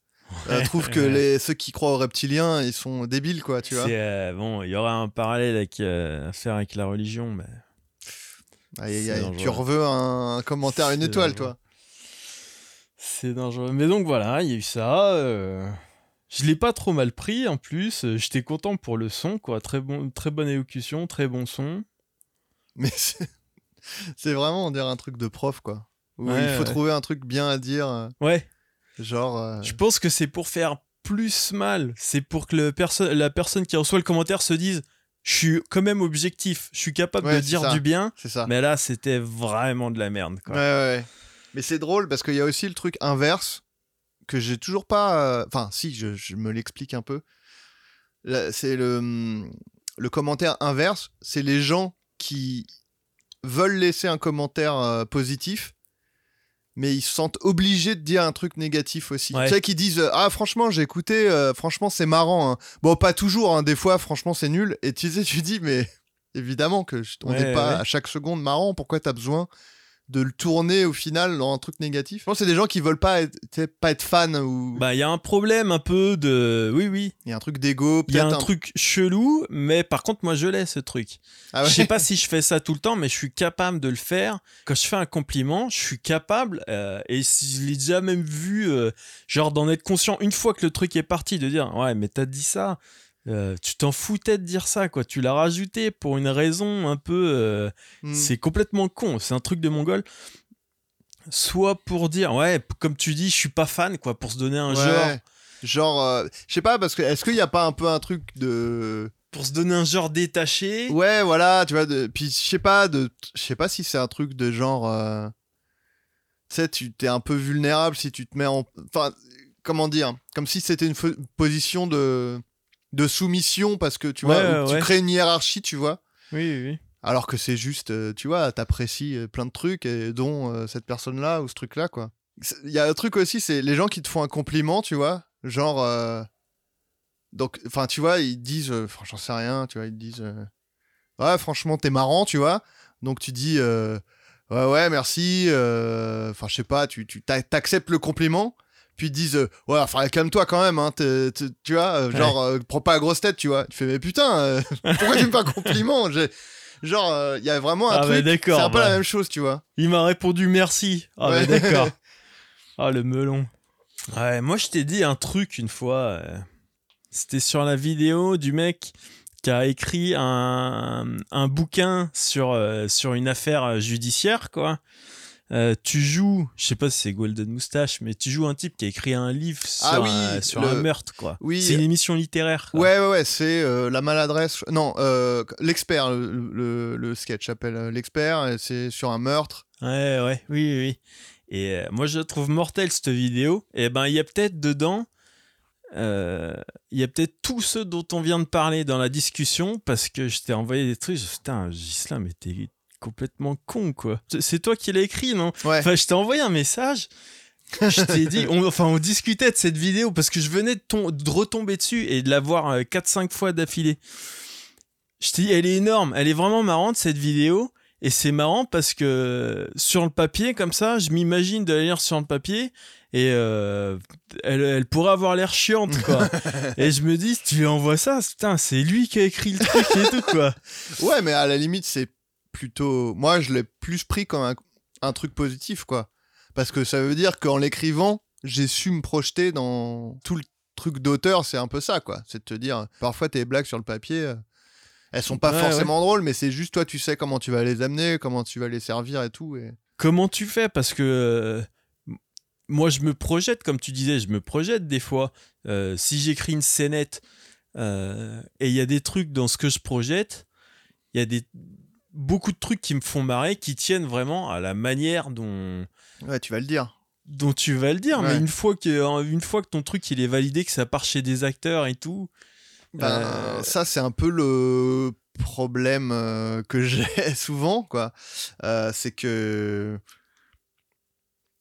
euh, trouvent que les, ceux qui croient aux reptiliens, ils sont débiles, quoi, tu vois. Euh, bon, il y aurait un parallèle avec, euh, à faire avec la religion, mais Aïe, aïe. Tu reveux un commentaire, une étoile, dangereux. toi. c'est dangereux. Mais donc voilà, il y a eu ça. euh, Je l'ai pas trop mal pris en plus. J'étais content pour le son, quoi. Très, bon, très bonne élocution, très bon son. Mais c'est vraiment, on dirait un truc de prof, quoi. Où Ouais, il faut ouais. trouver un truc bien à dire, Ouais, genre. euh, je pense que c'est pour faire plus mal. C'est pour que le perso- la personne qui reçoit le commentaire se dise Je suis quand même objectif, je suis capable Ouais, de dire ça. du bien. Ça. Mais là, c'était vraiment de la merde, Ouais, quoi. ouais, ouais. Mais c'est drôle parce qu'il y a aussi le truc inverse que j'ai toujours pas. euh, Enfin, si, je, je me l'explique un peu. C'est le, le commentaire inverse. C'est les gens qui veulent laisser un commentaire euh, positif, mais ils se sentent obligés de dire un truc négatif aussi. Ouais. Tu sais, qui disent euh, Ah, franchement, j'ai écouté, euh, franchement, c'est marrant. hein. Bon, pas toujours, hein, des fois, franchement, c'est nul. Et tu sais, tu dis, mais évidemment que je- on n'est Ouais, pas ouais. à chaque seconde marrant. Pourquoi t'as besoin de le tourner au final dans un truc négatif Je pense que c'est des gens qui veulent pas être, pas être fans ou Bah, il y a un problème un peu de. Oui, oui. il y a un truc d'ego, Il y a un truc chelou, mais par contre, moi, je l'ai, ce truc. Ah ouais. Je sais pas si je fais ça tout le temps, mais je suis capable de le faire. Quand je fais un compliment, je suis capable, euh, et si je l'ai déjà même vu, euh, genre d'en être conscient une fois que le truc est parti, de dire Ouais, mais t'as dit ça, euh, tu t'en foutais de dire ça, quoi. Tu l'as rajouté pour une raison un peu. euh, Hmm. C'est complètement con, c'est un truc de mongol. Soit pour dire, ouais, comme tu dis, je suis pas fan, quoi, pour se donner un Ouais. genre. Genre, euh, je sais pas, parce que est-ce qu'il y a pas un peu un truc de. Pour se donner un genre détaché. Ouais, voilà, tu vois, de... puis je sais pas, de... je sais pas si c'est un truc de genre. Tu sais, tu t'es un peu vulnérable si tu te mets en. Enfin, comment dire Comme si c'était une position de de soumission parce que tu vois, Ouais, tu crées une hiérarchie, tu vois. Oui, oui, oui. Alors que c'est juste, euh, tu vois, t'apprécies euh, plein de trucs, et dont euh, cette personne-là ou ce truc-là, quoi. Il y a un truc aussi, c'est les gens qui te font un compliment, tu vois, genre. euh, Donc, enfin, tu vois, ils disent, enfin, j'en sais rien, tu vois, ils disent, euh, ouais, franchement, t'es marrant, tu vois. Donc, tu dis, euh, ouais, ouais, merci, enfin, je sais pas, tu, tu t'a- t'acceptes le compliment. Puis disent, euh, ouais, enfin, calme-toi quand même, hein, t'es- t'es- tu vois, euh, genre, euh, prends pas la grosse tête, tu vois. Tu fais, mais putain, euh, pourquoi tu me fais un compliment? J'ai- Genre, il y a vraiment un Ah, truc, ouais, c'est un peu bah. la même chose, tu vois. Il m'a répondu merci. Ah, Ouais. bah, d'accord. Ah, le melon. Ouais, moi, je t'ai dit un truc une fois. C'était sur la vidéo du mec qui a écrit un, un bouquin sur, sur une affaire judiciaire, quoi. Euh, tu joues, je sais pas si c'est Golden Moustache, mais tu joues un type qui a écrit un livre sur, Ah oui, un, sur le- un meurtre, quoi. Oui. C'est une émission littéraire. quoi. Ouais, ouais, ouais, c'est euh, la maladresse. Non, euh, l'expert, le, le- le sketch s'appelle euh, l'expert, c'est sur un meurtre. Ouais, ouais, oui, oui, oui. Et euh, moi, je trouve mortelle, cette vidéo. Et ben, il y a peut-être dedans, euh, il y a peut-être tous ceux dont on vient de parler dans la discussion, parce que je t'ai envoyé des trucs. Putain, Gislain, mais t'es complètement con, quoi. C'est- toi qui l'as écrit, non? Ouais. Enfin, je t'ai envoyé un message. Je t'ai dit, on, enfin, on discutait de cette vidéo parce que je venais de, de retomber dessus et de la voir 4-5 fois d'affilée. Je te dis, elle est énorme. Elle est vraiment marrante, cette vidéo. Et c'est marrant parce que sur le papier, comme ça, je m'imagine de la lire sur le papier et euh, elle, elle, pourrait avoir l'air chiante, quoi. et je me dis, si tu lui envoies ça, putain, c'est lui qui a écrit le truc et tout, quoi. Ouais, mais à la limite, c'est plutôt. Moi, je l'ai plus pris comme un, un, truc positif, quoi. Parce que ça veut dire qu'en l'écrivant, j'ai su me projeter dans tout le truc d'auteur, c'est un peu ça, quoi. C'est de te dire, parfois tes blagues sur le papier, euh, elles sont pas Ouais, forcément drôles, mais c'est juste toi, tu sais comment tu vas les amener, comment tu vas les servir et tout. Et... Comment tu fais? Parce que euh, moi, je me projette, comme tu disais, je me projette des fois. Euh, si j'écris une scénette euh, et il y a des trucs dans ce que je projette, il y a des beaucoup de trucs qui me font marrer, qui tiennent vraiment à la manière dont Ouais, tu vas le dire. dont tu vas le dire. Ouais. Mais une fois que une fois que ton truc il est validé, que ça part chez des acteurs et tout, Ben, Euh, ça, c'est un peu le problème euh, que j'ai souvent, quoi. Euh, c'est que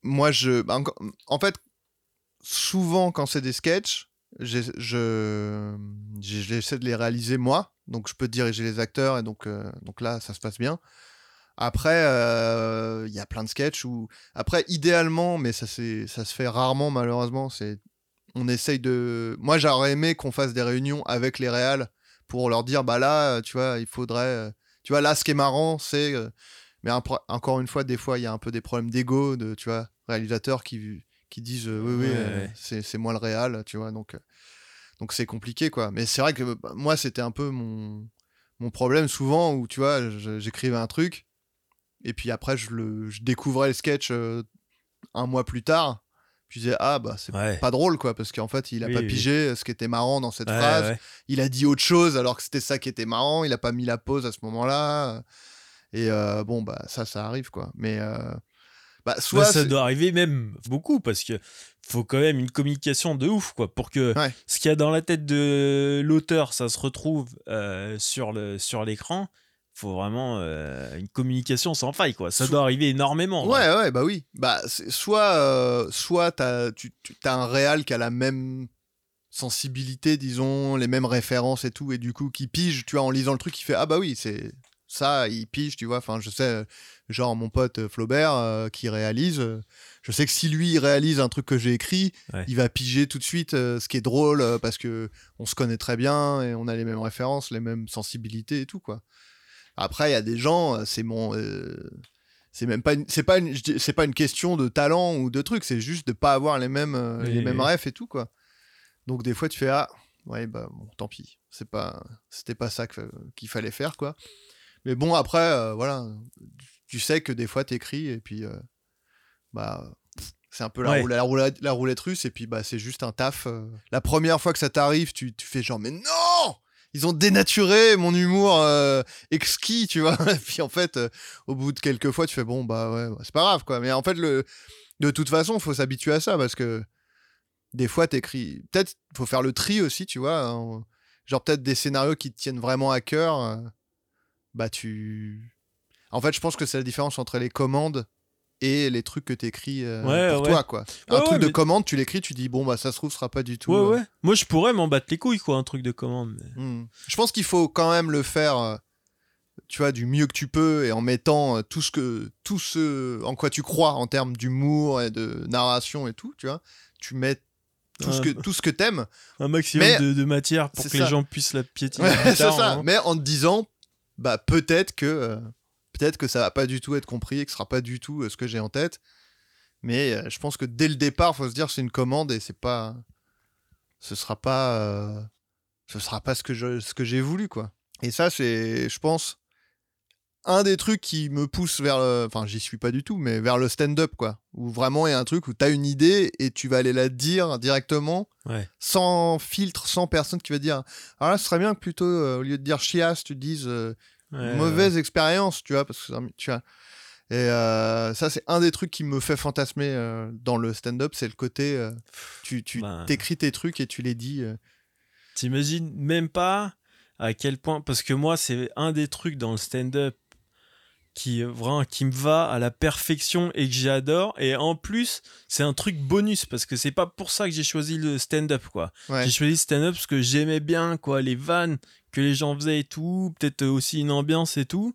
moi, je. ben, en fait, souvent, quand c'est des sketchs, j'essaie de les réaliser moi. Donc, je peux diriger les acteurs, et donc, euh, donc là, ça se passe bien. Après, euh, il y a plein de sketchs où. Après, idéalement, mais ça, ça se fait rarement, malheureusement, c'est on essaye de. Moi, j'aurais aimé qu'on fasse des réunions avec les réals pour leur dire, bah là, euh, tu vois, il faudrait. Tu vois, là, ce qui est marrant, c'est. Mais encore une fois, des fois, il y a un peu des problèmes d'ego, de, tu vois, réalisateurs qui, qui disent, euh, oui, oui, Ouais, euh, c'est moi le réal, tu vois, donc. euh, donc c'est compliqué, quoi. Mais c'est vrai que bah, moi, c'était un peu mon, mon problème souvent où, tu vois, j'écrivais un truc, et puis après, je, le, je découvrais le sketch un mois plus tard. Puis je disais, ah, bah, c'est ouais. pas drôle quoi parce qu'en fait il a Oui, pas oui. pigé ce qui était marrant dans cette Ouais, phrase il a dit autre chose alors que c'était ça qui était marrant il a pas mis la pause à ce moment là et euh, bon bah ça ça arrive quoi mais euh, bah soit Bah, ça doit arriver même beaucoup parce que faut quand même une communication de ouf quoi pour que Ouais. ce qu'il y a dans la tête de l'auteur ça se retrouve euh, sur le sur l'écran. Faut vraiment euh, une communication sans faille quoi. Ça doit arriver énormément ouais ouais bah oui. Bah soit euh, soit t'as tu tu- t'as un réal qui a la même sensibilité disons les mêmes références et tout et du coup qui pige tu vois en lisant le truc il fait ah bah oui c'est ça il pige tu vois. Enfin je sais euh, genre mon pote euh, Flaubert euh, qui réalise euh, je sais que si lui il réalise un truc que j'ai écrit Ouais. il va piger tout de suite euh, ce qui est drôle parce que on se connaît très bien et on a les mêmes références les mêmes sensibilités et tout quoi. Après il y a des gens c'est mon c'est même pas une, c'est pas c'est pas une question de talent ou de truc c'est juste de pas avoir les mêmes Oui, les mêmes oui. refs et tout quoi. Donc des fois tu fais ah ouais bah bon tant pis. C'est pas c'était pas ça qu'il fallait faire quoi mais bon après euh, voilà tu sais que des fois t'écris et puis euh, bah c'est un peu la, Ouais. roulette, la, roulette, la roulette russe et puis bah c'est juste un taf euh. la première fois que ça t'arrive tu, tu fais genre mais non ils ont dénaturé mon humour exquis tu vois et puis en fait au bout de quelques fois tu fais bon bah ouais bah, c'est pas grave quoi mais en fait le de toute façon faut s'habituer à ça parce que des fois t'écris peut-être faut faire le tri aussi tu vois hein. genre peut-être des scénarios qui te tiennent vraiment à cœur bah tu en fait je pense que c'est la différence entre les commandes et les trucs que t'écris euh, Ouais, pour ouais. toi quoi un truc de mais- commande tu l'écris tu dis bon bah ça se trouve ce sera pas du tout ouais euh, ouais moi je pourrais m'en battre les couilles quoi un truc de commande mais- Hmm. Je pense qu'il faut quand même le faire, euh, tu vois, du mieux que tu peux et en mettant euh, tout ce que, tout ce en quoi tu crois en termes d'humour et de narration et tout, tu vois. Tu mets tout ce que, tout ce que t'aimes. un maximum Mais- de, de matière pour que ça. les gens puissent la piétiner Ouais, plus c'est tard, ça. hein. Mais en te disant, bah peut-être que, euh, peut-être que ça va pas du tout être compris et que ce sera pas du tout euh, ce que j'ai en tête. Mais euh, je pense que dès le départ, faut se dire c'est une commande et c'est pas, ce sera pas, ce sera pas ce que ce que j'ai voulu quoi. Et ça c'est, je pense, un des trucs qui me pousse vers, le- enfin j'y suis pas du tout, mais vers le stand-up quoi, où vraiment il y a un truc où t'as une idée et tu vas aller la dire directement Ouais. sans filtre, sans personne qui va dire alors là ce serait bien que plutôt euh, au lieu de dire chiasse tu dises euh, Ouais, mauvaise expérience tu vois parce que tu vois et euh, ça c'est un des trucs qui me fait fantasmer euh, dans le stand-up c'est le côté tu tu Ben. t'écris tes trucs et tu les dis T'imagines même pas à quel point, parce que moi, c'est un des trucs dans le stand-up qui, vraiment, qui me va à la perfection et que j'adore. Et en plus, c'est un truc bonus parce que c'est pas pour ça que j'ai choisi le stand-up, quoi. ouais J'ai choisi le stand-up parce que j'aimais bien, quoi, les vannes que les gens faisaient et tout, peut-être aussi une ambiance et tout.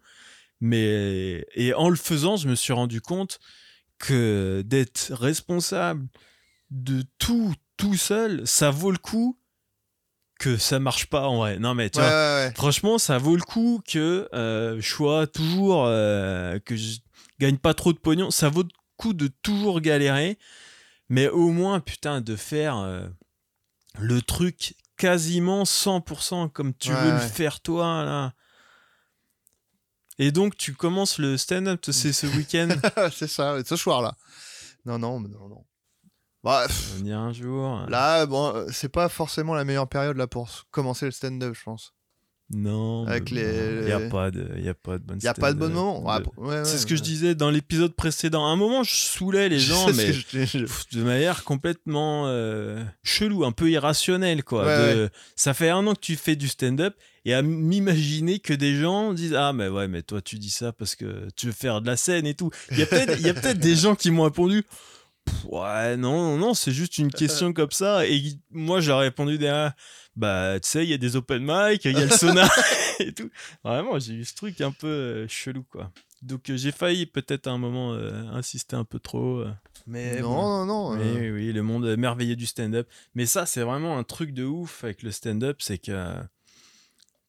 Mais et en le faisant, je me suis rendu compte que d'être responsable de tout tout seul, ça vaut le coup que ça marche pas en vrai. Non mais tu Ouais, vois, ouais, ouais. franchement, ça vaut le coup que euh, je sois toujours euh, que je gagne pas trop de pognon. Ça vaut le coup de toujours galérer, mais au moins putain de faire euh, le truc quasiment 100% comme tu veux le faire toi là. Et donc tu commences le stand-up, c'est ce week-end? c'est ça, ce soir-là. Non, non, mais non, non. Bah, pff, On y un jour. là, bon, euh, c'est pas forcément la meilleure période là pour commencer le stand-up, je pense. Non. Avec les- bon, y a pas de, y a pas de bonne. Il y a pas de bon moment. Ouais, De- ouais, ouais, C'est ce que je disais dans l'épisode précédent. À un moment, je saoulais les gens, mais je- de manière complètement euh, chelou, un peu irrationnelle, quoi. De- Ça fait un an que tu fais du stand-up et à m'imaginer que des gens disent ah mais ouais mais toi tu dis ça parce que tu veux faire de la scène et tout. Il y a peut-être il y a peut-être des gens qui m'ont répondu ouais non non c'est juste une question comme ça et moi j'ai répondu derrière bah tu sais il y a des open mic il y a le sauna et tout. Vraiment j'ai eu ce truc un peu euh, chelou quoi. Donc euh, j'ai failli peut-être à un moment euh, insister un peu trop. mais non, bon. non, non. Oui, le monde merveilleux du stand-up. Mais ça, c'est vraiment un truc de ouf avec le stand-up, c'est que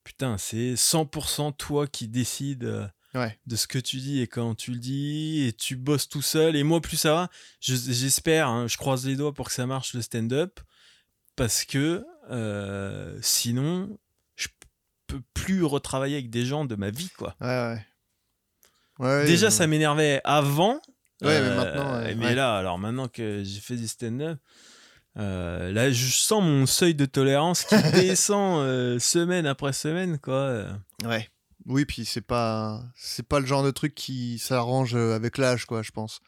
putain, c'est 100% toi qui décides Ouais. de ce que tu dis et quand tu le dis, et tu bosses tout seul. Et moi, plus ça va, je- j'espère, hein, je croise les doigts pour que ça marche le stand-up, parce que euh, sinon, je peux plus retravailler avec des gens de ma vie, quoi. Ouais, ouais. Ouais, Déjà, ça m'énervait avant. euh, mais maintenant, ouais, mais ouais. là, alors maintenant que j'ai fait du stand-up, euh, là, je sens mon seuil de tolérance qui descend euh, semaine après semaine, quoi. euh. Ouais. Oui, puis c'est pas c'est pas le genre de truc qui s'arrange euh, avec l'âge, quoi, je pense.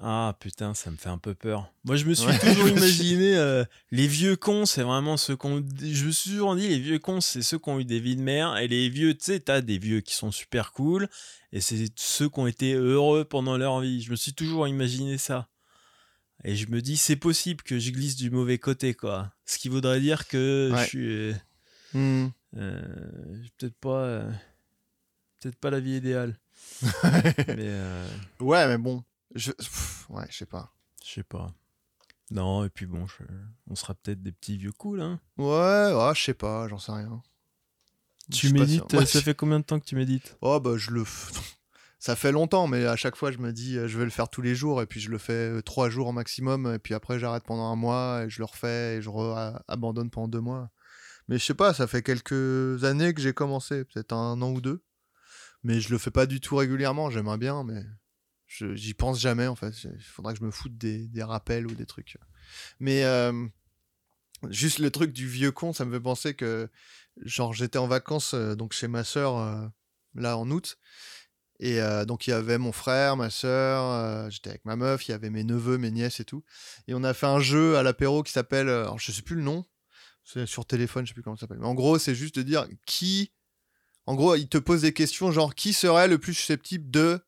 Ah putain, ça me fait un peu peur. Moi, je me suis Ouais, toujours imaginé euh, les vieux cons, c'est vraiment ceux qu'on. Je me suis toujours dit, les vieux cons, c'est ceux qui ont eu des vies de merde. Et les vieux, tu sais, t'as des vieux qui sont super cool. Et c'est ceux qui ont été heureux pendant leur vie. Je me suis toujours imaginé ça. Et je me dis, c'est possible que je glisse du mauvais côté, quoi. Ce qui voudrait dire que Ouais. je suis. euh, j'ai peut-être pas. euh, peut-être pas la vie idéale. mais. euh, Ouais, mais bon. Je... pff, ouais, je sais pas. Je sais pas. Non, et puis bon, je- on sera peut-être des petits vieux cool, hein. Ouais, ouais, je sais pas, j'en sais rien. Tu médites. Ouais, ça fait combien de temps que tu médites? Oh, bah, je le. Ça fait longtemps, mais à chaque fois, je me dis, euh, je vais le faire tous les jours, et puis je le fais euh, trois jours au maximum, et puis après, j'arrête pendant un mois, et je le refais, et je re- abandonne pendant deux mois. Mais je sais pas, ça fait quelques années que j'ai commencé, peut-être un an ou deux. Mais je le fais pas du tout régulièrement, j'aimerais bien, mais j'y pense jamais, en fait. Il faudrait que je me foute des, rappels ou des trucs. Mais euh, juste le truc du vieux con, ça me fait penser que, genre, j'étais en vacances euh, donc chez ma sœur, euh, là, en août. Et donc, il y avait mon frère, ma euh, j'étais avec ma meuf, il y avait mes neveux, mes nièces et tout. Et on a fait un jeu à l'apéro qui s'appelle, alors je sais plus le nom, sur téléphone, je sais plus comment ça s'appelle. Mais en gros, c'est juste de dire qui. En gros, il te pose des questions genre qui serait le plus susceptible de.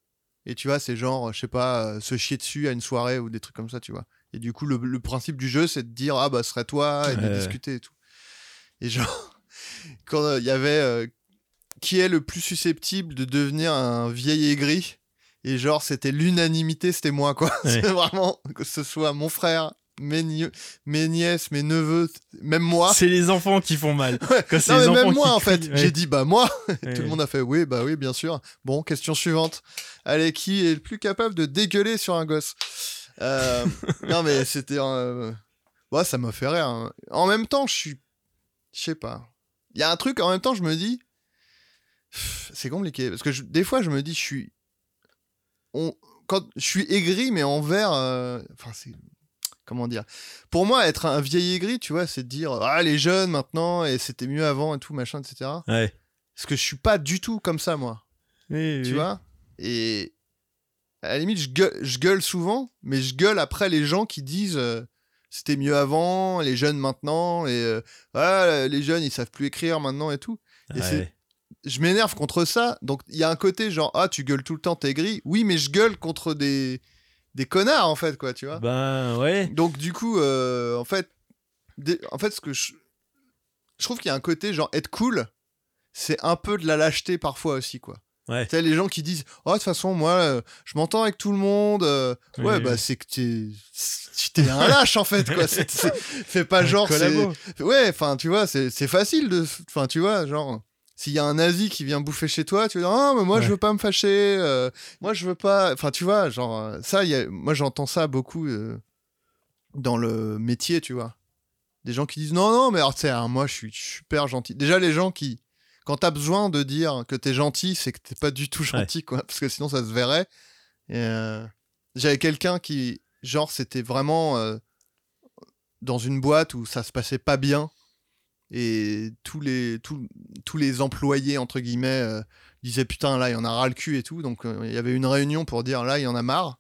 Et tu vois, c'est genre, je sais pas, euh, se chier dessus à une soirée ou des trucs comme ça, tu vois. Et du coup, le, le principe du jeu, c'est de dire, ah bah, ce serait toi, et de Ouais. discuter et tout. Et genre, quand euh, il y avait euh, qui est le plus susceptible de devenir un vieil aigri, et genre, c'était l'unanimité, c'était moi, quoi. Ouais. C'est vraiment, que ce soit mon frère, mes, nie- mes nièces, mes neveux, même moi. C'est les enfants qui font mal. Ouais. Quand Non, les mais même moi, en fait, ouais. j'ai dit, bah, moi. Ouais. Tout le monde a fait oui, bah oui, bien sûr. Bon, question suivante. Allez, qui est le plus capable de dégueuler sur un gosse? Euh, Non, mais c'était. euh, Ouais, ça m'a fait rire. hein. En même temps, je suis. Je sais pas. Il y a un truc, en même temps, je me dis. C'est compliqué. Parce que je- des fois, je me dis, je suis. On... Quand... Je suis aigri, mais envers. euh, Enfin, c'est. Comment dire Pour moi, être un vieil aigri, tu vois, c'est de dire Ah, les jeunes maintenant, et c'était mieux avant, et tout, machin, etc. Ouais. Parce que je suis pas du tout comme ça, moi. Oui, Tu oui. vois? Et à la limite, je gueule, je gueule souvent, mais je gueule après les gens qui disent euh, c'était mieux avant, les jeunes maintenant, et euh, ah, les jeunes ils savent plus écrire maintenant et tout. Et c'est- Ouais. Je m'énerve contre ça. Donc il y a un côté genre ah, tu gueules tout le temps, t'es gris. Oui, mais je gueule contre des, des connards en fait, quoi, tu vois. Ben ouais. Donc du coup, euh, en fait, en fait, ce que je... je trouve qu'il y a un côté genre être cool, c'est un peu de la lâcheté parfois aussi, quoi. Ouais. Tu sais, les gens qui disent Oh, de toute façon, moi, euh, je m'entends avec tout le monde. euh, Oui, ouais, oui, bah, c'est que t'es. T'es un lâche, en fait, quoi. C'est- c'est- Fais pas genre. c'est-. Ouais, enfin, tu vois, c'est c'est facile de. Enfin, tu vois, genre. S'il y a un nazi qui vient bouffer chez toi, tu vas dire Ah, mais moi, je veux pas me fâcher. euh, moi, je veux pas. Enfin, tu vois, genre. euh, Ça, il y a... moi, j'entends ça beaucoup euh, dans le métier, tu vois. Des gens qui disent Non, non, mais alors, tu sais, hein, moi, je suis super gentil. Déjà, les gens qui. Quand t'as besoin de dire que t'es gentil, c'est que t'es pas du tout gentil, quoi. Parce que sinon, ça se verrait. Euh, J'avais quelqu'un qui, genre, c'était vraiment dans une boîte où ça se passait pas bien. Et tous les, tous, tous les employés, entre guillemets, euh, disaient Putain, là, il y en a ras le cul et tout. Donc, euh, il y avait une réunion pour dire Là, il y en a marre.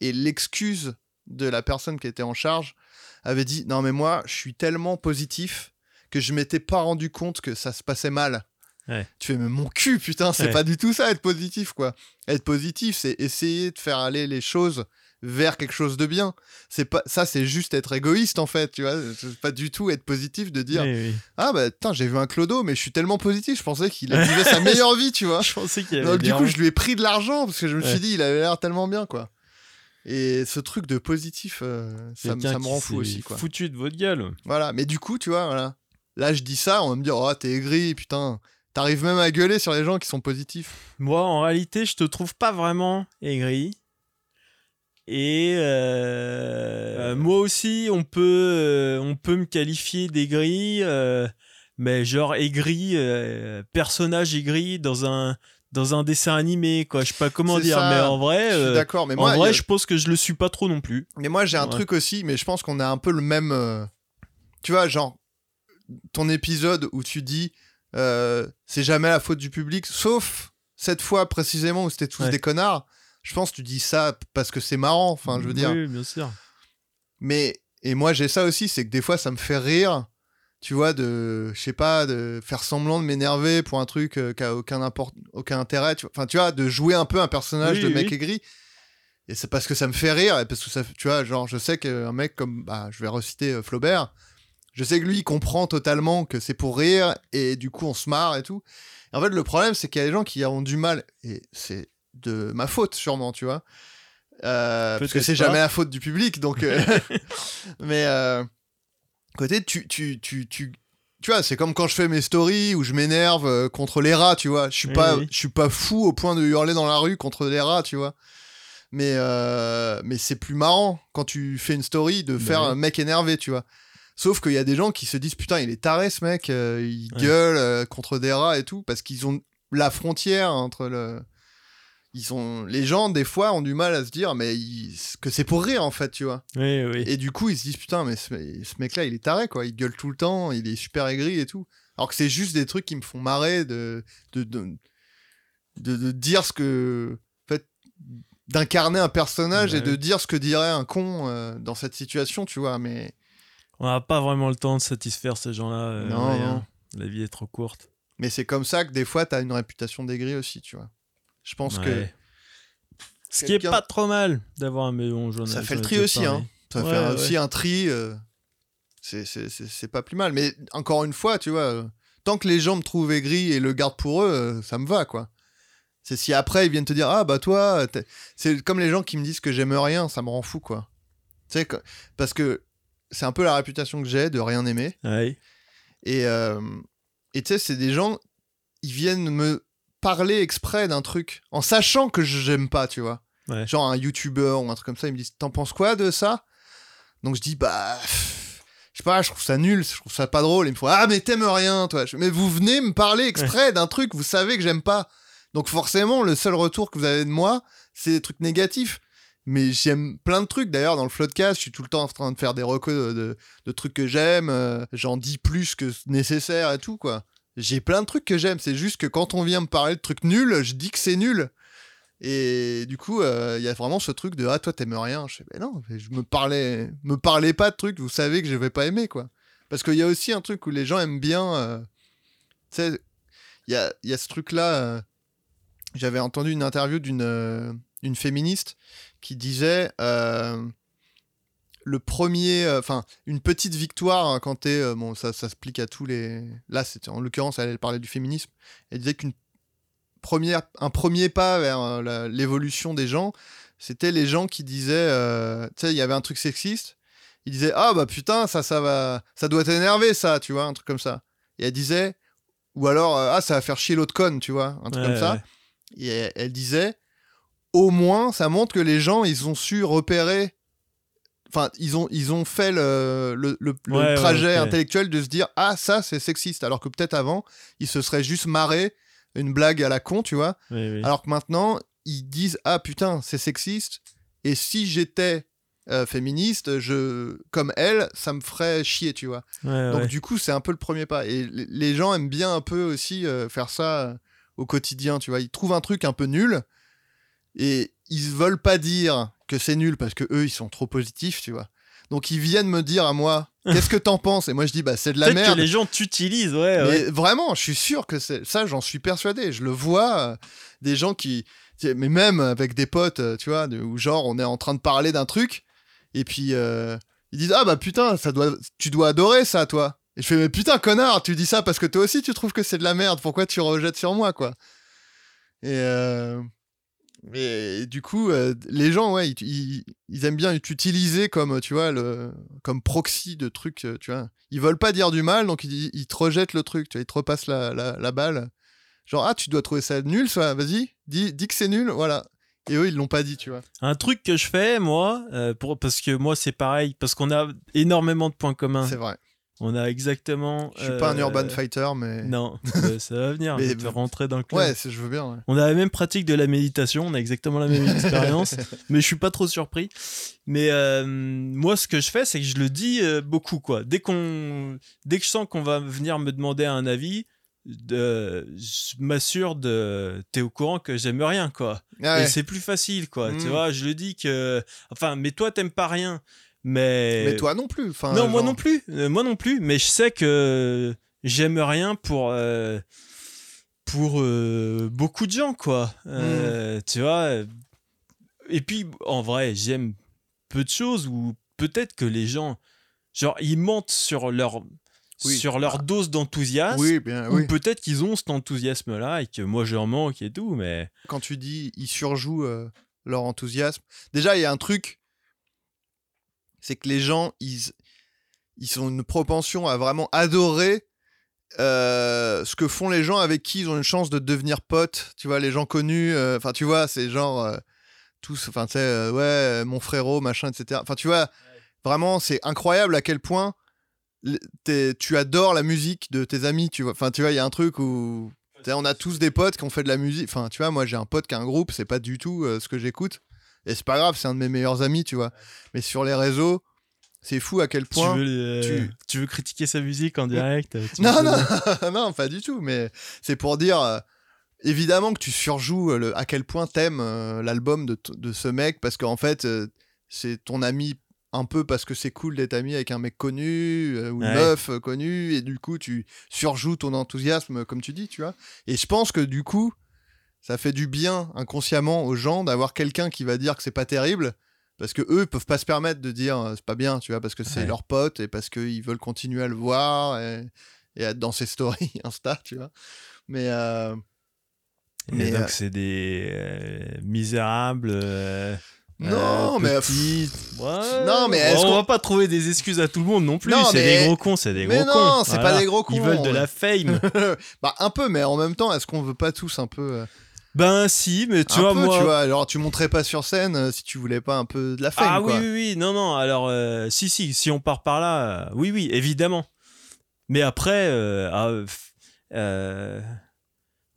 Et l'excuse de la personne qui était en charge avait dit Non, mais moi, je suis tellement positif que je m'étais pas rendu compte que ça se passait mal. Ouais. Tu fais, mais mon cul, putain, c'est Ouais. pas du tout ça, être positif, quoi. Être positif, c'est essayer de faire aller les choses vers quelque chose de bien. C'est pas ça, c'est juste être égoïste en fait, tu vois. C'est pas du tout être positif de dire Oui, oui. ah bah putain j'ai vu un clodo mais je suis tellement positif, je pensais qu'il vivait sa meilleure vie, tu vois. Je pensais qu'il Donc du coup je lui ai pris de l'argent parce que je me suis dit il avait l'air tellement bien quoi. Et ce truc de positif, euh, ça, me- ça rend fou aussi quoi. Foutu de votre gueule. Voilà, mais du coup tu vois voilà. Là je dis ça, on va me dire oh t'es aigri, putain. T'arrives même à gueuler sur les gens qui sont positifs. Moi, en réalité, je te trouve pas vraiment aigri. Et euh, euh, moi aussi, on peut, euh, on peut me qualifier d'aigri, euh, mais genre aigri, euh, personnage aigri dans un, dans un dessin animé, quoi. Je sais pas comment dire, ça. mais en vrai, Je suis euh, d'accord, mais en moi, vrai, a- je pense que je le suis pas trop non plus. Mais moi, j'ai un Ouais. truc aussi, mais je pense qu'on a un peu le même. euh, Tu vois, genre, ton épisode où tu dis euh, c'est jamais la faute du public, sauf cette fois précisément où c'était tous Ouais. des connards. Je pense que tu dis ça parce que c'est marrant, enfin, je veux dire. Oui, bien sûr. Mais, et moi, j'ai ça aussi, c'est que des fois, ça me fait rire, tu vois, de, je sais pas, de faire semblant de m'énerver pour un truc euh, qui a aucun, import- aucun intérêt. tu vois. Enfin, tu vois, de jouer un peu un personnage Oui, de mec aigri. Et c'est parce que ça me fait rire, et parce que ça, tu vois, genre, je sais qu'un mec comme, bah, je vais reciter euh, Flaubert, je sais que lui, il comprend totalement que c'est pour rire, et du coup, on se marre et tout. Et en fait, le problème, c'est qu'il y a des gens qui ont du mal, et c'est de ma faute, sûrement, tu vois. Euh, parce que c'est jamais la faute du public, donc. euh, mais euh, côté, tu, tu, tu, tu, tu vois, c'est comme quand je fais mes stories où je m'énerve contre les rats, tu vois. Je suis Oui, pas, oui. je suis pas fou au point de hurler dans la rue contre les rats, tu vois. Mais mais c'est plus marrant quand tu fais une story de Bah faire oui. un mec énervé, tu vois. Sauf qu'il y a des gens qui se disent putain, il est taré ce mec, il Ouais. gueule contre des rats et tout parce qu'ils ont la frontière entre le ils ont les gens des fois ont du mal à se dire mais ils- que c'est pour rire en fait, tu vois. Oui, oui. Et du coup, ils se disent putain, mais ce, ce mec-là, il est taré, quoi. Il gueule tout le temps, il est super aigri et tout. Alors que c'est juste des trucs qui me font marrer de, de, de, de, de dire ce que. En fait, d'incarner un personnage Ouais. et de dire ce que dirait un con euh, dans cette situation, tu vois. Mais On n'a pas vraiment le temps de satisfaire ces gens-là. euh, Non, non. hein. La vie est trop courte. mais c'est comme ça que des fois, t'as une réputation d'aigri aussi, tu vois. Je pense que. Ce qui est pas trop mal d'avoir un mélange. j'en ai- ça fait le tri aussi, hein. Ça Ouais, fait ouais. aussi un tri. euh, c'est- c'est c'est- c'est pas plus mal. Mais encore une fois, tu vois, euh, tant que les gens me trouvent aigri et le gardent pour eux, euh, ça me va, quoi. C'est si après ils viennent te dire ah bah toi, c'est comme les gens qui me disent que j'aime rien, ça me rend fou, quoi. Tu sais, parce que c'est un peu la réputation que j'ai de rien aimer. Ouais. Et euh, et tu sais, c'est des gens, ils viennent me parler exprès d'un truc en sachant que j'aime pas, tu vois. Ouais. Genre un youtubeur ou un truc comme ça, ils me disent T'en penses quoi de ça? Donc je dis Bah. pff, Je sais pas, je trouve ça nul, je trouve ça pas drôle. Ils me font Ah, mais t'aimes rien, toi. Je- Mais vous venez me parler exprès d'un truc, vous savez que j'aime pas. Donc forcément, le seul retour que vous avez de moi, c'est des trucs négatifs. Mais j'aime plein de trucs. D'ailleurs, dans le Floodcast, je suis tout le temps en train de faire des recos de, de- de trucs que j'aime. euh, J'en dis plus que nécessaire et tout, quoi. J'ai plein de trucs que j'aime. C'est juste que quand on vient me parler de trucs nuls, je dis que c'est nul. Et du coup, euh, il y a vraiment ce truc de Ah, toi, t'aimes rien. Je fais Ben non, je me parlais, me parlez pas de trucs, vous savez que je vais pas aimer, quoi. Parce qu'il y a aussi un truc où les gens aiment bien. euh, tu sais, il y a, y a ce truc-là. euh, J'avais entendu une interview d'une une féministe qui disait le premier, euh, enfin, une petite victoire hein, quand t'es, euh, bon, ça, ça s'applique à tous les. Là, c'était en l'occurrence, elle parlait du féminisme. Elle disait qu'une première, un premier pas vers euh, l'évolution des gens, c'était les gens qui disaient, tu sais, il y avait un truc sexiste. Ils disaient, ah bah putain, ça, ça va, ça doit t'énerver, ça, tu vois, un truc comme ça. Et elle disait, ou alors, ah, ça va faire chier l'autre conne, tu vois, un truc Ouais, comme ça. Et elle, elle disait, au moins, ça montre que les gens, ils ont su repérer. Enfin, ils ont, ils ont fait le, le, le- le Ouais, ouais, trajet intellectuel de se dire Ah, ça, c'est sexiste. Alors que peut-être avant, ils se seraient juste marrés, une blague à la con, tu vois. Oui, oui. Alors que maintenant, ils disent Ah, putain, c'est sexiste. Et si j'étais euh, féministe, je, comme elle, ça me ferait chier, tu vois. Ouais, Donc ouais. du coup, c'est un peu le premier pas. Et les gens aiment bien un peu aussi euh, faire ça euh, au quotidien, tu vois. Ils trouvent un truc un peu nul et ils veulent pas dire que c'est nul parce que eux, ils sont trop positifs, tu vois. Donc ils viennent me dire à moi, qu'est-ce que t'en penses? Et moi je dis, bah c'est de la merde. que les gens t'utilisent, ouais. Mais vraiment, je suis sûr que c'est ça, j'en suis persuadé. Je le vois, euh, des gens qui, mais même avec des potes, euh, tu vois, de- où genre on est en train de parler d'un truc et puis euh, ils disent ah bah putain, ça doit, tu dois adorer ça, toi. Et je fais mais putain connard, tu dis ça parce que toi aussi tu trouves que c'est de la merde. Pourquoi tu rejettes sur moi quoi? Et et du coup, euh, les gens, ouais, ils, ils- aiment bien t'utiliser comme, tu vois, le, comme proxy de trucs, euh, tu vois. Ils veulent pas dire du mal, donc ils, ils te rejettent le truc, tu vois, ils te repassent la, la, la balle. Genre, ah, tu dois trouver ça nul, ça, vas-y, dis, dis que c'est nul, voilà. Et eux, ils l'ont pas dit, tu vois. Un truc que je fais, moi, euh, pour, parce que moi, c'est pareil, parce qu'on a énormément de points communs. C'est vrai. On a exactement. Je suis pas un euh, urban fighter, mais. Non, euh, ça va venir. Mais- je vais rentrer dans le club. Ouais, je veux bien. ouais. On a la même pratique de la méditation, on a exactement la même expérience, mais je suis pas trop surpris. Mais euh, moi, ce que je fais, c'est que je le dis euh, beaucoup, quoi. Dès qu'on, dès que je sens qu'on va venir me demander un avis, de, je m'assure de, t'es au courant que j'aime rien, quoi. Ah ouais. Et c'est plus facile, quoi. Tu Mm. vois, je le dis que, enfin, mais toi, t'aimes pas rien, mais. Mais toi non plus. Enfin, Non, moi non plus. Euh, moi non plus. Mais je sais que j'aime rien pour euh, pour euh, beaucoup de gens, quoi. Euh, Tu vois. Et puis, en vrai, j'aime peu de choses ou peut-être que les gens, genre, ils mentent sur leur Oui. sur leur dose d'enthousiasme. Oui, bien, Ou peut-être qu'ils ont cet enthousiasme-là et que moi j'en manque et tout, mais Quand tu dis ils surjouent euh, leur enthousiasme, déjà, il y a un truc, c'est que les gens, ils, ils ont une propension à vraiment adorer euh, ce que font les gens avec qui ils ont une chance de devenir potes. Tu vois, les gens connus, euh, enfin, tu vois, c'est genre euh, tous, enfin, tu sais, ouais, mon frérot, machin, etc. Enfin, tu vois, vraiment, c'est incroyable à quel point tu adores la musique de tes amis, tu vois. Enfin, tu vois, il y a un truc où on a tous des potes qui ont fait de la musique. Enfin, tu vois, moi j'ai un pote qui a un groupe, c'est pas du tout ce que j'écoute. Et c'est pas grave, c'est un de mes meilleurs amis, tu vois. Mais sur les réseaux, c'est fou à quel tu point. veux, euh, tu- tu veux critiquer sa musique en direct Non, non, non, pas du tout. Mais c'est pour dire, euh, évidemment que tu surjoues euh, le, à quel point t'aimes euh, l'album de, de ce mec, parce qu'en fait, euh, c'est ton ami un peu parce que c'est cool d'être ami avec un mec connu euh, ou une Ouais. meuf connue, et du coup, tu surjoues ton enthousiasme, comme tu dis, tu vois. Et je pense que du coup, ça fait du bien inconsciemment aux gens d'avoir quelqu'un qui va dire que c'est pas terrible. Parce que eux ils peuvent pas se permettre de dire euh, c'est pas bien, tu vois, parce que c'est Ouais. leur pote et parce qu'ils veulent continuer à le voir et, et être dans ses stories Insta, tu vois. Mais euh, Mais, donc euh, c'est des euh, misérables. non, mais. Ouais. Non, mais on qu'on- va pas trouver des excuses à tout le monde non plus. C'est mais- des gros cons, c'est des mais gros non, cons. c'est pas des gros cons, Ils veulent de la fame. bah un peu, mais en même temps, est-ce qu'on veut pas tous un peu, ben si, mais tu un vois peu, moi. tu vois, alors tu montrais pas sur scène euh, si tu voulais pas un peu de la fame, ah quoi. oui, oui, oui, non, non. Alors euh, si, si, si on part par là, euh, oui, oui, évidemment. Mais après, ah,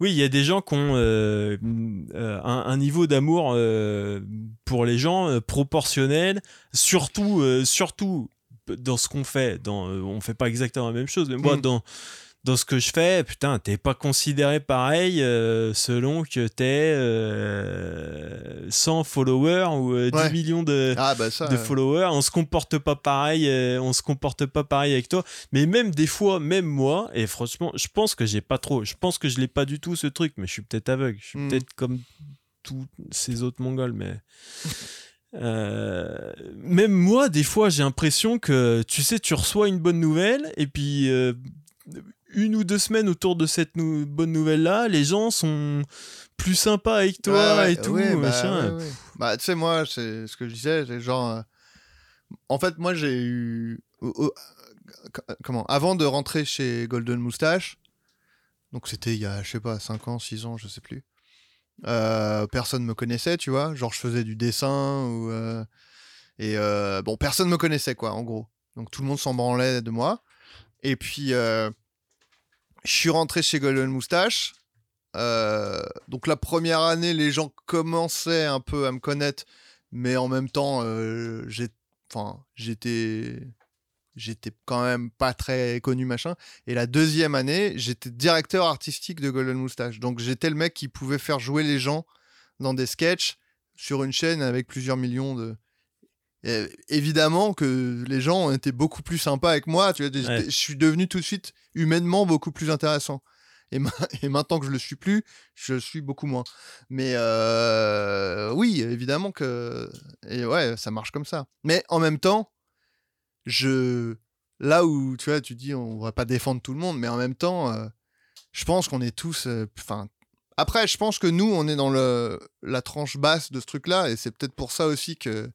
oui, il y a des gens qui ont un, un niveau d'amour pour les gens proportionnel, surtout, surtout dans ce qu'on fait. Dans, on fait pas exactement la même chose, mais moi, Mm. dans dans ce que je fais, putain, t'es pas considéré pareil euh, selon que t'es euh, 100 followers ou euh, 10 Ouais. millions de, Ah bah ça. de euh, followers, on se comporte pas pareil, euh, on se comporte pas pareil avec toi. Mais même des fois, même moi, et franchement, je pense que j'ai pas trop, je pense que je l'ai pas du tout ce truc, mais je suis peut-être aveugle, je suis Hmm. peut-être comme tous ces autres mongols, mais Euh, même moi, des fois, j'ai l'impression que, tu sais, tu reçois une bonne nouvelle, et puis euh, une ou deux semaines autour de cette nou- bonne nouvelle-là, les gens sont plus sympas avec toi Ouais, ouais, et tout, ouais, bah, machin. Bah, tu sais, moi, c'est ce que je disais, c'est genre. euh, En fait, moi, j'ai eu. euh, Comment Avant de rentrer chez Golden Moustache, donc c'était il y a, je sais pas, 5 ans, 6 ans, je sais plus. euh, personne me connaissait, tu vois. Genre, je faisais du dessin ou. euh, Et bon, personne me connaissait, quoi, en gros. Donc, tout le monde s'en branlait de moi. Et puis, euh, je suis rentré chez Golden Moustache. Euh, donc la première année, les gens commençaient un peu à me connaître, mais en même temps, euh, j'étais, j'étais quand même pas très connu machin. Et la deuxième année, j'étais directeur artistique de Golden Moustache, donc j'étais le mec qui pouvait faire jouer les gens dans des sketchs sur une chaîne avec plusieurs millions de. Et évidemment que les gens ont été beaucoup plus sympas avec moi. Tu vois, Ouais. je suis devenu tout de suite humainement beaucoup plus intéressant. Et, ma- et maintenant que je le suis plus, je le suis beaucoup moins. Mais euh, oui, évidemment que et ouais, ça marche comme ça. Mais en même temps, je là où tu vois, tu dis on va pas défendre tout le monde, mais en même temps, euh, je pense qu'on est tous. euh, Enfin, après, je pense que nous, on est dans le la tranche basse de ce truc-là, et c'est peut-être pour ça aussi que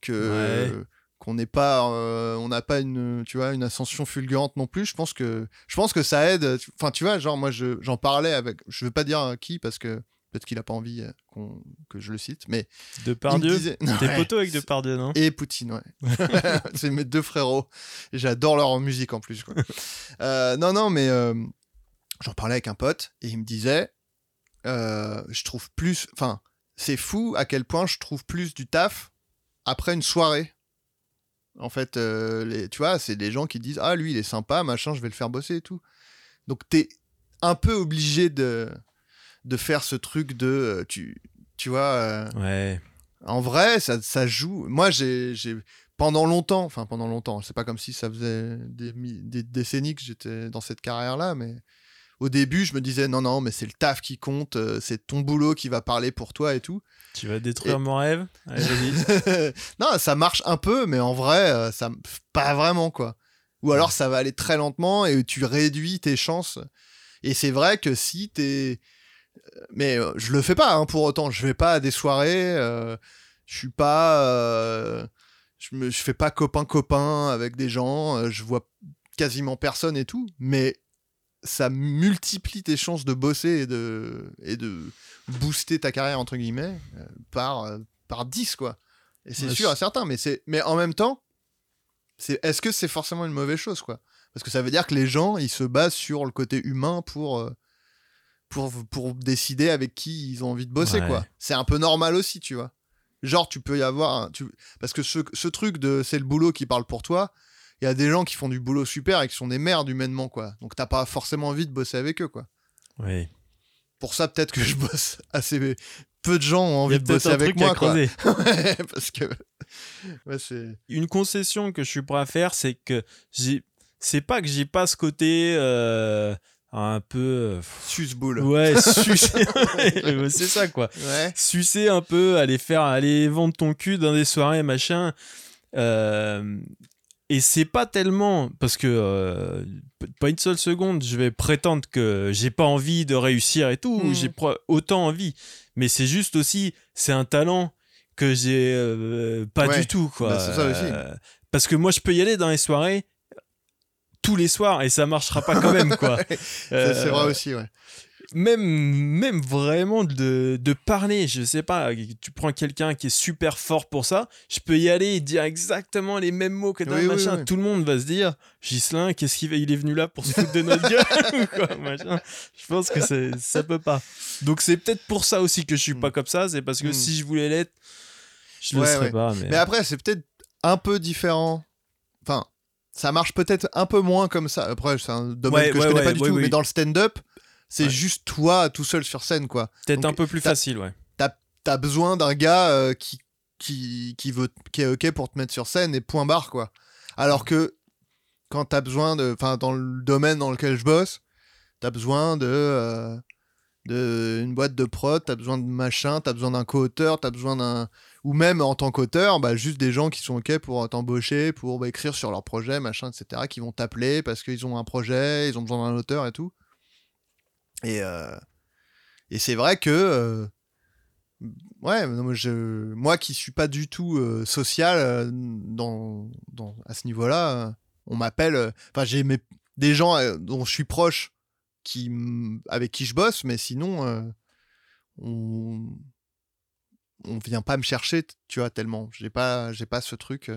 que Ouais. qu'on n'est pas euh, on n'a pas une tu vois une ascension fulgurante non plus je pense que je pense que ça aide enfin tu vois genre moi je- j'en parlais avec je veux pas dire qui parce que peut-être qu'il a pas envie euh, qu'on- que je le cite mais Depardieu disait- T'es Ouais. poteau avec Depardieu, non? Et Poutine ouais c'est mes deux frérots j'adore leur musique en plus quoi. Euh, non non mais euh, j'en parlais avec un pote et il me disait je trouve plus enfin c'est fou à quel point je trouve plus du taf après une soirée en fait euh, les, tu vois c'est des gens qui disent ah lui il est sympa machin je vais le faire bosser et tout donc t'es un peu obligé de de faire ce truc de euh, tu tu vois euh, Ouais. en vrai, ça, ça joue. Moi, j'ai pendant longtemps, enfin pendant longtemps, c'est pas comme si ça faisait des, des décennies que j'étais dans cette carrière-là, mais au début, je me disais non, non, mais c'est le taf qui compte, euh, c'est ton boulot qui va parler pour toi et tout. Tu vas détruire Et- mon rêve? Allez, non, ça marche un peu, mais en vrai, euh, ça pas vraiment quoi. Ou alors ça va aller très lentement et tu réduis tes chances. Et c'est vrai que si t'es, mais euh, je le fais pas hein, pour autant. Je vais pas à des soirées. euh, je suis pas, euh, je me, je fais pas copain copain avec des gens. je vois quasiment personne et tout. Mais ça multiplie tes chances de bosser et de et de booster ta carrière entre guillemets euh, par euh, par 10 quoi. Et c'est Ouais, sûr à certains, mais c'est mais en même temps, c'est est-ce que c'est forcément une mauvaise chose quoi? Parce que ça veut dire que les gens ils se basent sur le côté humain pour euh, pour pour décider avec qui ils ont envie de bosser Ouais. quoi. C'est un peu normal aussi, tu vois. Genre tu peux y avoir un- tu parce que ce, ce truc de c'est le boulot qui parle pour toi. Il y a des gens qui font du boulot super et qui sont des merdes humainement quoi. Donc t'as pas forcément envie de bosser avec eux quoi. Ouais. Pour ça peut-être que je bosse assez peu de gens ont envie de bosser avec moi quoi. Ouais, parce que ouais, c'est Une concession que je suis prêt à faire, c'est que j'ai. C'est pas que j'ai pas ce côté euh, un peu. euh, suce-boule. Ouais, sucer. C'est ça quoi. Ouais. Sucer un peu, aller faire, aller vendre ton cul dans des soirées, machin. Euh, et c'est pas tellement parce que euh, pas une seule seconde, je vais prétendre que j'ai pas envie de réussir et tout. Mhm. J'ai autant envie, mais c'est juste aussi, c'est un talent que j'ai euh, pas Ouais. du tout quoi. Bah, ça aussi. Euh, parce que moi, je peux y aller dans les soirées tous les soirs et ça marchera pas quand même quoi. C'est vrai aussi, ouais. Même, même vraiment de, de parler, je sais pas, tu prends quelqu'un qui est super fort pour ça, je peux y aller et dire exactement les mêmes mots que dans Oui, le machin. oui. Tout le monde va se dire, Gislin, qu'est-ce qu'il il est venu là pour se foutre de notre gueule ou quoi, machin. Je pense que ça peut pas. Donc c'est peut-être pour ça aussi que je suis pas Mm. comme ça, c'est parce que Mm. si je voulais l'être, je le Ouais, serais ouais. pas. Mais... Mais après, c'est peut-être un peu différent. Enfin, ça marche peut-être un peu moins comme ça. Après, c'est un domaine Ouais, que je connais pas du tout. Mais dans le stand-up, c'est Ouais. juste toi tout seul sur scène, quoi. peut-être un peu plus facile, ouais. T'as besoin d'un gars euh, qui, qui, qui, veut, qui est OK pour te mettre sur scène et point barre, quoi. Alors que quand t'as besoin de. Enfin, dans le domaine dans lequel je bosse, t'as besoin de. euh, de une boîte de prod, t'as besoin de machin, t'as besoin d'un co-auteur, t'as besoin d'un ou même en tant qu'auteur, bah, juste des gens qui sont OK pour t'embaucher, pour bah, écrire sur leur projet, machin, etc., qui vont t'appeler parce qu'ils ont un projet, ils ont besoin d'un auteur et tout. Et, euh, et c'est vrai que. euh, ouais, moi, je, moi qui suis pas du tout euh, social à ce niveau-là, on m'appelle. Enfin, j'ai des gens dont je suis proche qui, avec qui je bosse, mais sinon, on, on vient pas me chercher, tu vois, tellement. J'ai pas, j'ai pas ce truc.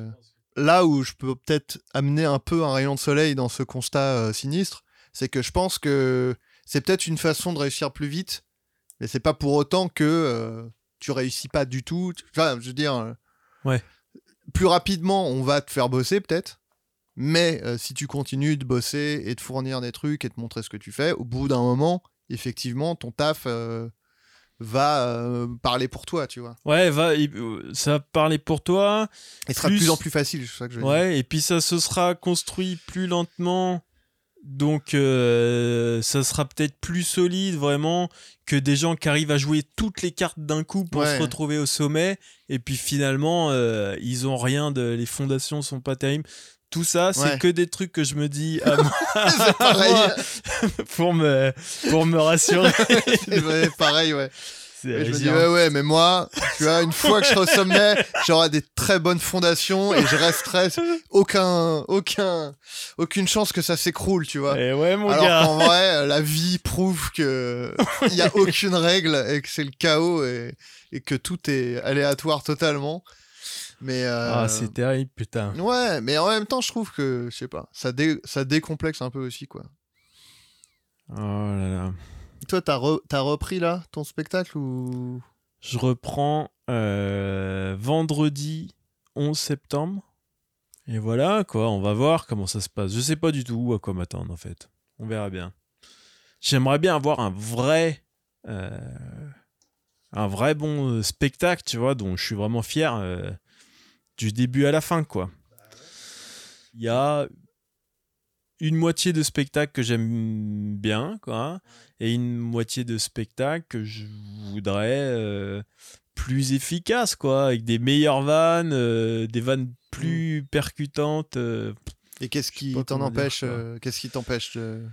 Là où je peux peut-être amener un peu un rayon de soleil dans ce constat sinistre, c'est que je pense que c'est peut-être une façon de réussir plus vite, mais c'est pas pour autant que euh, tu réussis pas du tout. Enfin, je veux dire, euh, Ouais. plus rapidement, on va te faire bosser peut-être. Mais euh, si tu continues de bosser et de fournir des trucs et de montrer ce que tu fais, au bout d'un moment, effectivement, ton taf euh, va euh, parler pour toi, tu vois. Ouais, va, ça va parler pour toi. Et ce sera de Plus- plus en plus facile, c'est ça que je veux dire. Ouais, et puis ça se sera construit plus lentement. Donc euh, ça sera peut-être plus solide vraiment que des gens qui arrivent à jouer toutes les cartes d'un coup pour Ouais. se retrouver au sommet et puis finalement euh, ils ont rien de les fondations sont pas terribles. Tout ça, c'est Ouais. que des trucs que je me dis à moi, pour me pour me rassurer. Vrai, pareil, ouais. Et je me dis, ouais, ouais, mais moi, tu vois, une fois que je serai au sommet, j'aurai des très bonnes fondations et je resterai aucun, aucun, aucune chance que ça s'écroule, tu vois. Eh ouais mon Alors gars. qu'en vrai, la vie prouve que il y a aucune règle et que c'est le chaos et, et que tout est aléatoire totalement. Mais euh, Ah, c'est terrible putain. ouais, mais en même temps, je trouve que je sais pas, ça dé- ça décomplexe un peu aussi quoi. Oh là là. Toi, t'as re- repris là ton spectacle ou? Je reprends euh, vendredi 11 septembre. Et voilà, quoi, on va voir comment ça se passe. Je sais pas du tout à quoi m'attendre, en fait. On verra bien. J'aimerais bien avoir un vrai. euh, un vrai bon euh, spectacle, tu vois, dont je suis vraiment fier du début à la fin, quoi. Il y a une moitié de spectacle que j'aime bien, quoi, et une moitié de spectacle que je voudrais euh, plus efficace, quoi, avec des meilleures vannes, euh, des vannes plus percutantes. euh. Et qu'est-ce qui t'en empêche Qu'est-ce qui t'empêche de...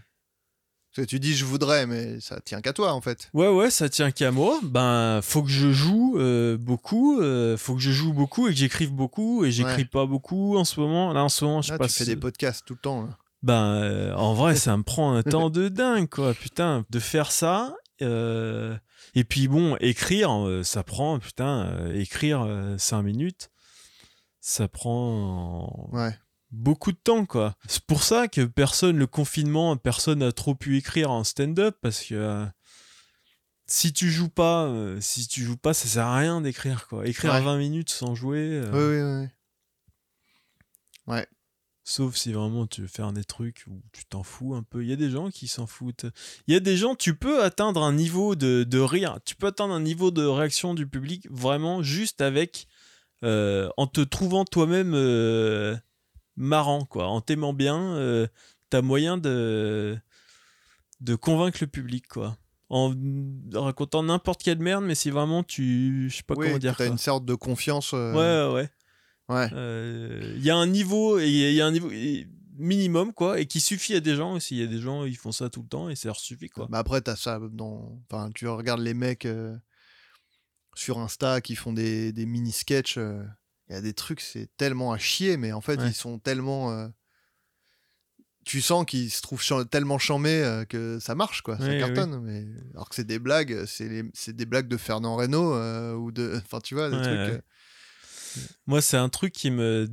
Parce que tu dis je voudrais, mais ça tient qu'à toi en fait. Ouais, ouais, ça tient qu'à moi. Ben, faut que je joue euh, beaucoup, euh, faut que je joue beaucoup et que j'écrive beaucoup, et j'écris Ouais. pas beaucoup en ce moment. Là, en ce moment, je Là, sais pas tu fais des podcasts tout le temps. là. Ben, euh, en vrai, ça me prend un temps de dingue, quoi. Putain, de faire ça. euh, Et puis, bon, écrire, euh, ça prend, putain, euh, écrire 5 minutes, ça prend Ouais. beaucoup de temps, quoi. C'est pour ça que personne, le confinement, personne n'a trop pu écrire en stand-up parce que. Si tu joues pas, si tu joues pas, ça sert à rien d'écrire quoi. Écrire Ouais. 20 minutes sans jouer, Oui, oui, oui. Sauf si vraiment tu veux faire des trucs où tu t'en fous un peu. Il y a des gens qui s'en foutent. Il y a des gens, tu peux atteindre un niveau de, de rire, tu peux atteindre un niveau de réaction du public vraiment juste avec. euh, en te trouvant toi-même euh, marrant, quoi. En t'aimant bien, euh, t'as moyen de, de convaincre le public, quoi. En racontant n'importe quelle merde, mais si vraiment tu. Je sais pas oui, comment dire. T'as une sorte de confiance. euh, Ouais, ouais, ouais. ouais. Euh, Il y a un niveau, et il y a un niveau et- minimum, quoi, et qui suffit à des gens aussi. Il y a des gens, ils font ça tout le temps et ça leur suffit, quoi. Bah après, t'as ça dans. Enfin, tu regardes les mecs euh, sur Insta qui font des, des mini-sketchs. euh, Il y a des trucs, c'est tellement à chier, mais en fait, Ouais. ils sont tellement. euh, Tu sens qu'ils se trouvent tellement chamés euh, que ça marche, quoi. Ça cartonne. Mais... Alors que c'est des blagues, c'est les... des blagues de Fernand Reynaud euh, ou de. Enfin, tu vois, des trucs. Moi, c'est un truc qui me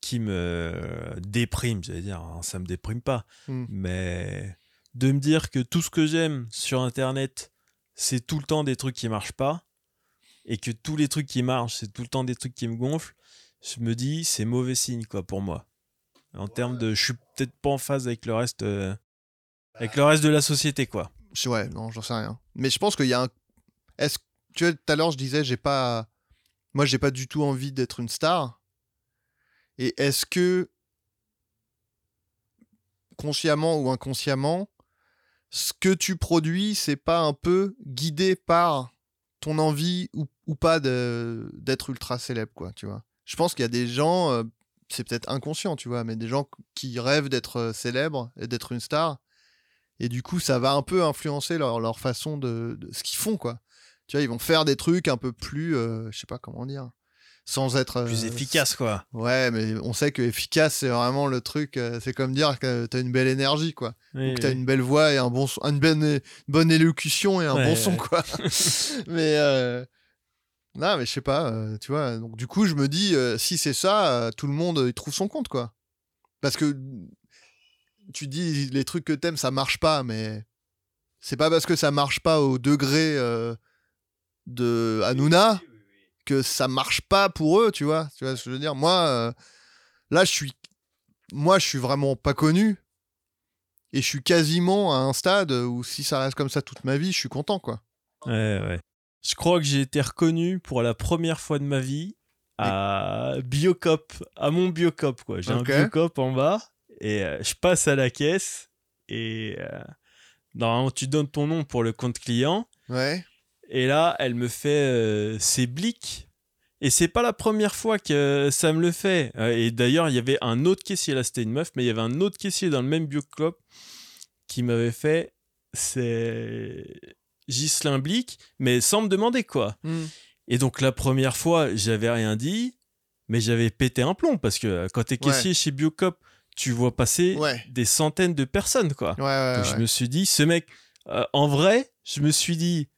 qui me déprime, j'allais dire. Alors, ça me déprime pas, Hmm. mais de me dire que tout ce que j'aime sur Internet, c'est tout le temps des trucs qui marchent pas, et que tous les trucs qui marchent, c'est tout le temps des trucs qui me gonflent. Je me dis, c'est mauvais signe, quoi, pour moi. En termes de, je suis peut-être pas en phase avec le reste, euh, avec le reste de la société, quoi. Ouais, non, j'en sais rien. Mais je pense qu'il y a un. Est-ce tu vois, tout à l'heure, je disais, j'ai pas. Moi, j'ai pas du tout envie d'être une star. Et est-ce que, consciemment ou inconsciemment, ce que tu produis, c'est pas un peu guidé par ton envie ou ou pas d'être ultra célèbre, quoi, tu vois? Je pense qu'il y a des gens, euh, c'est peut-être inconscient, tu vois, mais des gens qui rêvent d'être euh, célèbres et d'être une star. Et du coup, ça va un peu influencer leur, leur façon de, de ce qu'ils font, quoi. Tu vois, ils vont faire des trucs un peu plus, euh, je sais pas comment dire, sans être Plus euh, efficace, quoi. Ouais, mais on sait que efficace, c'est vraiment le truc. euh, c'est comme dire que t'as une belle énergie, quoi. Oui, Ou que t'as oui. une belle voix et un bon son, une bonne, une bonne élocution et un Ouais, bon son, quoi. mais euh, non, mais je sais pas, euh, tu vois. Donc du coup, je me dis, euh, si c'est ça, euh, tout le monde, il trouve son compte, quoi. Parce que tu dis les trucs que t'aimes, ça marche pas, mais c'est pas parce que ça marche pas au degré de Hanouna que ça marche pas pour eux, tu vois. Tu vois ce que je veux dire Moi, euh, là, je suis, moi, je suis vraiment pas connu. Et je suis quasiment à un stade où si ça reste comme ça toute ma vie, je suis content, quoi. Ouais, ouais. Je crois que j'ai été reconnu pour la première fois de ma vie à Biocop, à mon Biocop, quoi. J'ai un Biocop en bas et euh, je passe à la caisse et euh, normalement tu donnes ton nom pour le compte client Ouais. Et là elle me fait euh, ses blics et c'est pas la première fois que ça me le fait. Euh, Et d'ailleurs, il y avait un autre caissier, là c'était une meuf, mais il y avait un autre caissier dans le même Biocop qui m'avait fait c'est Ghislain Blic, mais sans me demander quoi. Hmm. Et donc la première fois, j'avais rien dit, mais j'avais pété un plomb parce que euh, quand t'es caissier chez Biocop, tu vois passer Ouais. des centaines de personnes quoi. Ouais, Donc je me suis dit, ce mec, euh, en vrai, je me suis dit,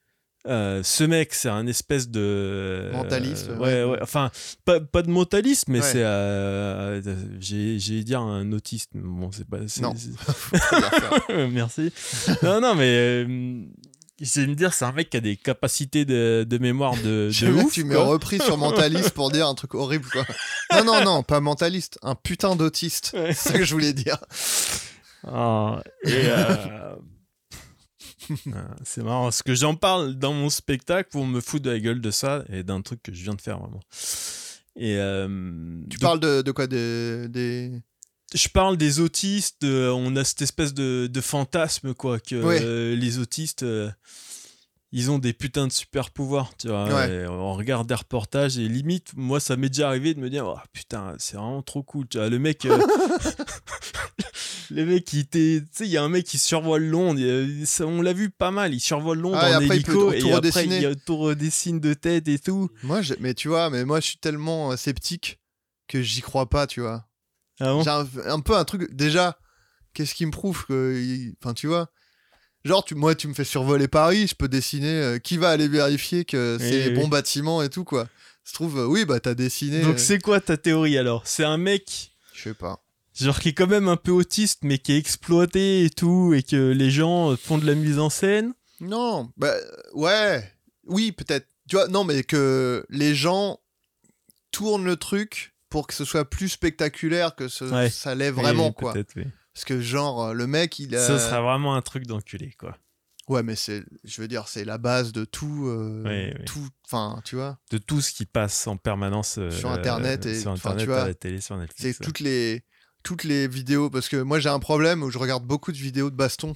euh, ce mec, c'est un espèce de. euh, Mentaliste, ouais, ouais. ouais. Enfin, pas, pas de mentaliste, mais Ouais. c'est. euh, j'ai dire un autiste. Bon, c'est pas. Non. Merci. non, non, mais. Euh, c'est me dire, c'est un mec qui a des capacités de, de mémoire de, de ouf. tu m'as repris sur mentaliste pour dire un truc horrible, quoi. Non, non, non, pas mentaliste, un putain d'autiste. C'est ça que je voulais dire. Ah, et euh, c'est marrant parce que j'en parle dans mon spectacle pour me foutre de la gueule de ça et d'un truc que je viens de faire vraiment. Et euh, Tu donc, parles de, de quoi des... je parle des autistes. de- on a cette espèce de, de fantasme quoi que Ouais. euh, les autistes. Ils ont des putains de super pouvoirs, tu vois. Ouais. et on regarde des reportages et limite, moi, ça m'est déjà arrivé de me dire, oh, putain, c'est vraiment trop cool. Tu vois, le mec, euh, le mec, il tu sais, il y a un mec qui survole Londres. a- on l'a vu pas mal. Il survole Londres Ah, et en après, il peut hélico et après, il tout redessine de tête et tout. Moi, mais tu vois, mais moi, je suis tellement euh, sceptique que j'y crois pas, tu vois. Ah bon? J'ai un, un peu un truc. Déjà, qu'est-ce qui me prouve que. Enfin, tu vois. Genre, tu, moi, tu me fais survoler Paris, je peux dessiner. euh, qui va aller vérifier que c'est les oui. bons bâtiments et tout, quoi. Se trouve, euh, oui, bah, t'as dessiné. Donc euh, c'est quoi ta théorie alors? C'est un mec Je sais pas. genre qui est quand même un peu autiste mais qui est exploité et tout et que les gens font de la mise en scène? Non, bah, ouais. Oui, peut-être. Tu vois, non, mais que les gens tournent le truc pour que ce soit plus spectaculaire que ce, Ouais. ça l'est vraiment, Oui, quoi. peut-être, oui. Parce que, genre, euh, le mec, il a. Ça serait vraiment un truc d'enculé quoi. Ouais, mais c'est, je veux dire, c'est la base de tout, euh, Oui, oui. tout, enfin, tu vois, De tout ce qui passe en permanence euh, Sur Internet et- sur internet tu vois, à la télé sur Netflix. c'est toutes les, toutes les vidéos, parce que moi j'ai un problème où je regarde beaucoup de vidéos de baston,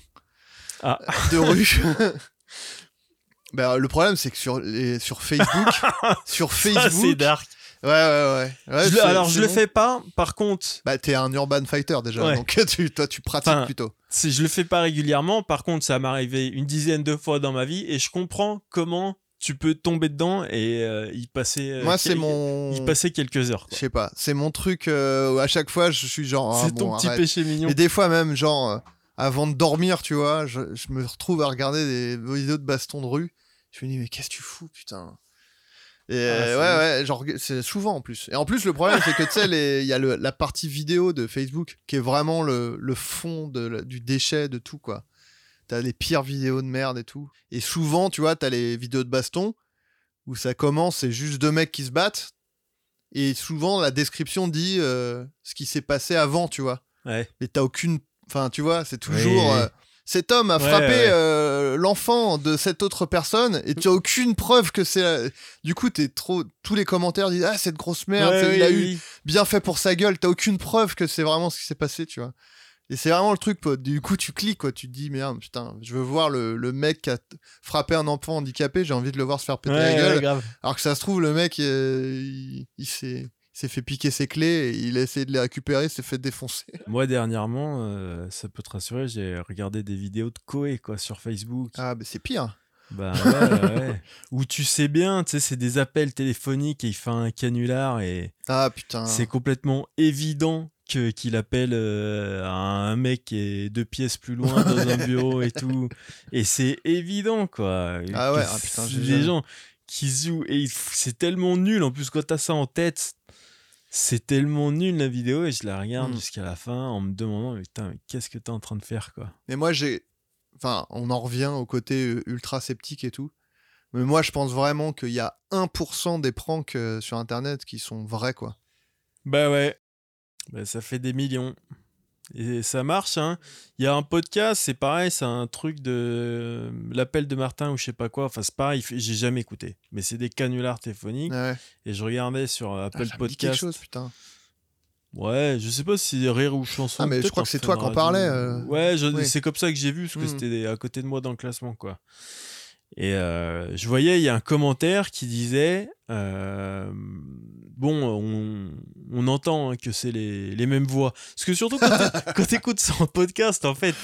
Ah. de rue. ben, le problème c'est que sur les, sur Facebook, sur Ça, c'est Facebook, dark. Ouais, ouais, ouais. Je alors je le fais pas. Par contre, Bah, t'es un urban fighter déjà, Ouais. donc tu, toi tu pratiques Enfin, plutôt. si je le fais pas régulièrement. Par contre, ça m'est arrivé une dizaine de fois dans ma vie et je comprends comment tu peux tomber dedans et euh, y passer. euh, Moi c'est mon, Y passer quelques heures. je sais pas, c'est mon truc. euh, où à chaque fois je suis genre, ah, c'est ton petit péché mignon. Mais des fois même, genre, euh, avant de dormir, tu vois, je, je me retrouve à regarder des vidéos de baston de rue. Je me dis, mais qu'est-ce que tu fous, putain Et euh, Ah, c'est ouais, ouais, genre, c'est souvent en plus. Et en plus, le problème, c'est que tu sais, il y a le- la partie vidéo de Facebook qui est vraiment le, le fond de, du déchet de tout, quoi. T'as les pires vidéos de merde et tout. Et souvent, tu vois, t'as les vidéos de baston où ça commence, c'est juste deux mecs qui se battent. Et souvent, la description dit euh, ce qui s'est passé avant, tu vois Ouais. mais t'as aucune. Enfin, tu vois, c'est toujours. Oui. euh, cet homme a Ouais, frappé ouais. euh, l'enfant de cette autre personne et tu as aucune preuve que c'est. la- Du coup, t'es trop. Tous les commentaires disent Ah, cette grosse merde, Ouais, c'est- oui, il a oui, eu bien fait pour sa gueule. T'as aucune preuve que c'est vraiment ce qui s'est passé, tu vois. Et c'est vraiment le truc, pote. Du coup, tu cliques, quoi. Tu te dis, merde, putain, je veux voir le, le mec qui a frappé un enfant handicapé, j'ai envie de le voir se faire péter la gueule. ouais, grave. Alors que ça se trouve, le mec, euh, il, il s'est s'est fait piquer ses clés, il a essayé de les récupérer, s'est fait défoncer. Moi, dernièrement, euh, ça peut te rassurer, j'ai regardé des vidéos de Koé, quoi, sur Facebook. Ah, mais c'est pire. Bah ouais, ouais. Où tu sais bien, tu sais, c'est des appels téléphoniques et il fait un canular et Ah, putain. c'est complètement évident que qu'il appelle euh, un mec qui est deux pièces plus loin dans un bureau et tout. Et c'est évident, quoi. Ah ouais, ah putain, j'ai des gens qui jouent et c'est tellement nul. En plus, quand t'as ça en tête, c'est tellement nul la vidéo et je la regarde Mm. jusqu'à la fin en me demandant, mais putain, mais qu'est-ce que t'es en train de faire, quoi? Mais moi, j'ai. Enfin, on en revient au côté euh, ultra sceptique et tout. Mais moi, je pense vraiment qu'il y a 1% des pranks euh, sur Internet qui sont vrais, quoi. Bah ouais. Bah, ça fait des millions. Et ça marche, hein. Il y a un podcast, c'est pareil, c'est un truc de l'appel de Martin ou je sais pas quoi. Enfin, c'est pareil, j'ai jamais écouté. Mais c'est des canulars téléphoniques. Ouais. Et je regardais sur Ah, Apple quelque Podcast. chose, putain. Ouais, je sais pas si c'est rire ou chanson. Ah, mais je crois que c'est Fun toi qui en parlais, euh. Ouais, Oui. c'est comme ça que j'ai vu, parce que Mm. c'était à côté de moi dans le classement, quoi. Et euh, je voyais, il y a un commentaire qui disait euh, Bon, on, entend hein, que c'est les, les mêmes voix. Parce que surtout quand t'écoutes ça en podcast, en fait,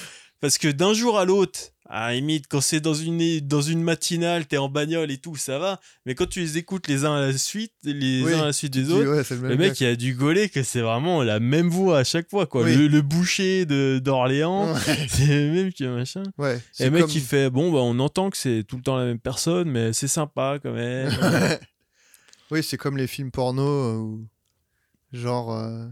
parce que d'un jour à l'autre, à la limite, quand c'est dans une, dans une matinale, t'es en bagnole et tout, ça va. Mais quand tu les écoutes les uns à la suite, les Oui, uns à la suite des autres, ouais, le mec, il a dû gauler que c'est vraiment la même voix à chaque fois, quoi. Oui. Le, le boucher de d'Orléans, Ouais. c'est le même que machin. Ouais, Et le mec, comme- il fait Bon, bah, on entend que c'est tout le temps la même personne, mais c'est sympa quand même. oui, c'est comme les films porno euh, où, genre, euh,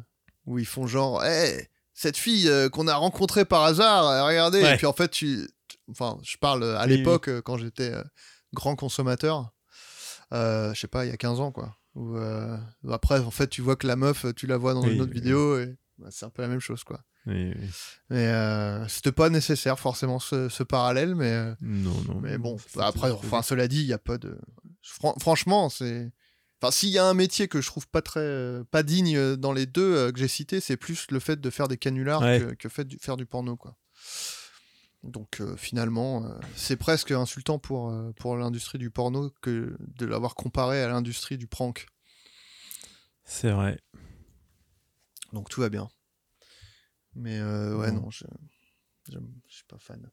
où ils font genre, hey, cette fille euh, qu'on a rencontrée par hasard, regardez. Et puis en fait, tu- enfin, je parle euh, à Oui, l'époque euh, quand j'étais euh, grand consommateur, je sais pas, il y a 15 ans quoi. Où, après, en fait, tu vois que la meuf, tu la vois dans Oui, une autre vidéo et bah, c'est un peu la même chose quoi. Oui, oui. Mais euh, c'était pas nécessaire forcément ce, ce parallèle, mais. euh, Non, non. mais bon, bah, après, enfin, cela dit, il n'y a pas de. Fran- franchement, c'est. Enfin, s'il y a un métier que je trouve pas très. euh, pas digne dans les deux que j'ai cités, c'est plus le fait de faire des canulars Ouais. que, que fait du- faire du porno, quoi. Donc, euh, finalement, euh, c'est presque insultant pour, euh, pour l'industrie du porno que de l'avoir comparé à l'industrie du prank. C'est vrai. Donc, tout va bien. Mais ouais, Bon. non, je. Je suis pas fan.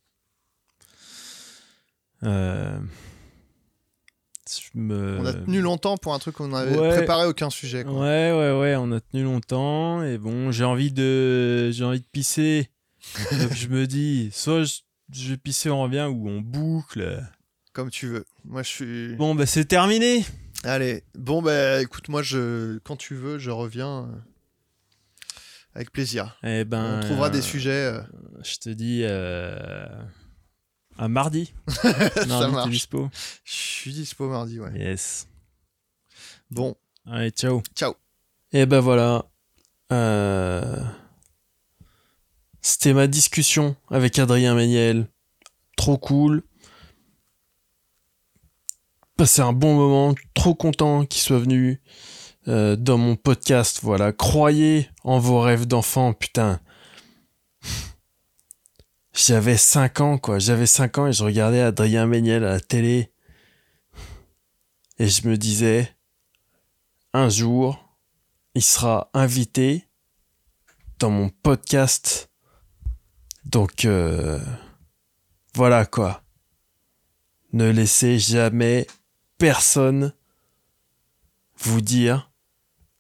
Me... On a tenu longtemps pour un truc qu'on avait Ouais. préparé aucun sujet. Quoi. Ouais, ouais, ouais, on a tenu longtemps et bon, j'ai envie de, j'ai envie de pisser. Donc je me dis, soit je, je vais pisser, on revient ou on boucle. Comme tu veux. Moi, je suis. Bon, bah c'est terminé. Allez, bon bah écoute, moi je quand tu veux, je reviens euh, avec plaisir. Eh ben, On trouvera des euh, sujets. euh, Je te dis euh, un mardi. ça mardi, marche. dispo. Je suis dispo mardi, ouais. Yes. Bon, Allez, ciao. ciao. Et ben voilà. Euh, C'était ma discussion avec Adrien Méniel. Trop cool. Passé un bon moment. Trop content qu'il soit venu euh, dans mon podcast. Voilà. Croyez en vos rêves d'enfant. Putain. J'avais 5 ans, quoi. J'avais 5 ans et je regardais Adrien Méniel à la télé. Et je me disais, un jour, il sera invité dans mon podcast. Donc, euh, voilà quoi. Ne laissez jamais personne vous dire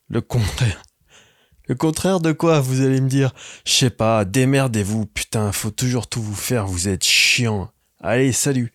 le contraire. Le contraire de quoi, vous allez me dire? Je sais pas, démerdez-vous, putain, faut toujours tout vous faire, vous êtes chiant. Allez, salut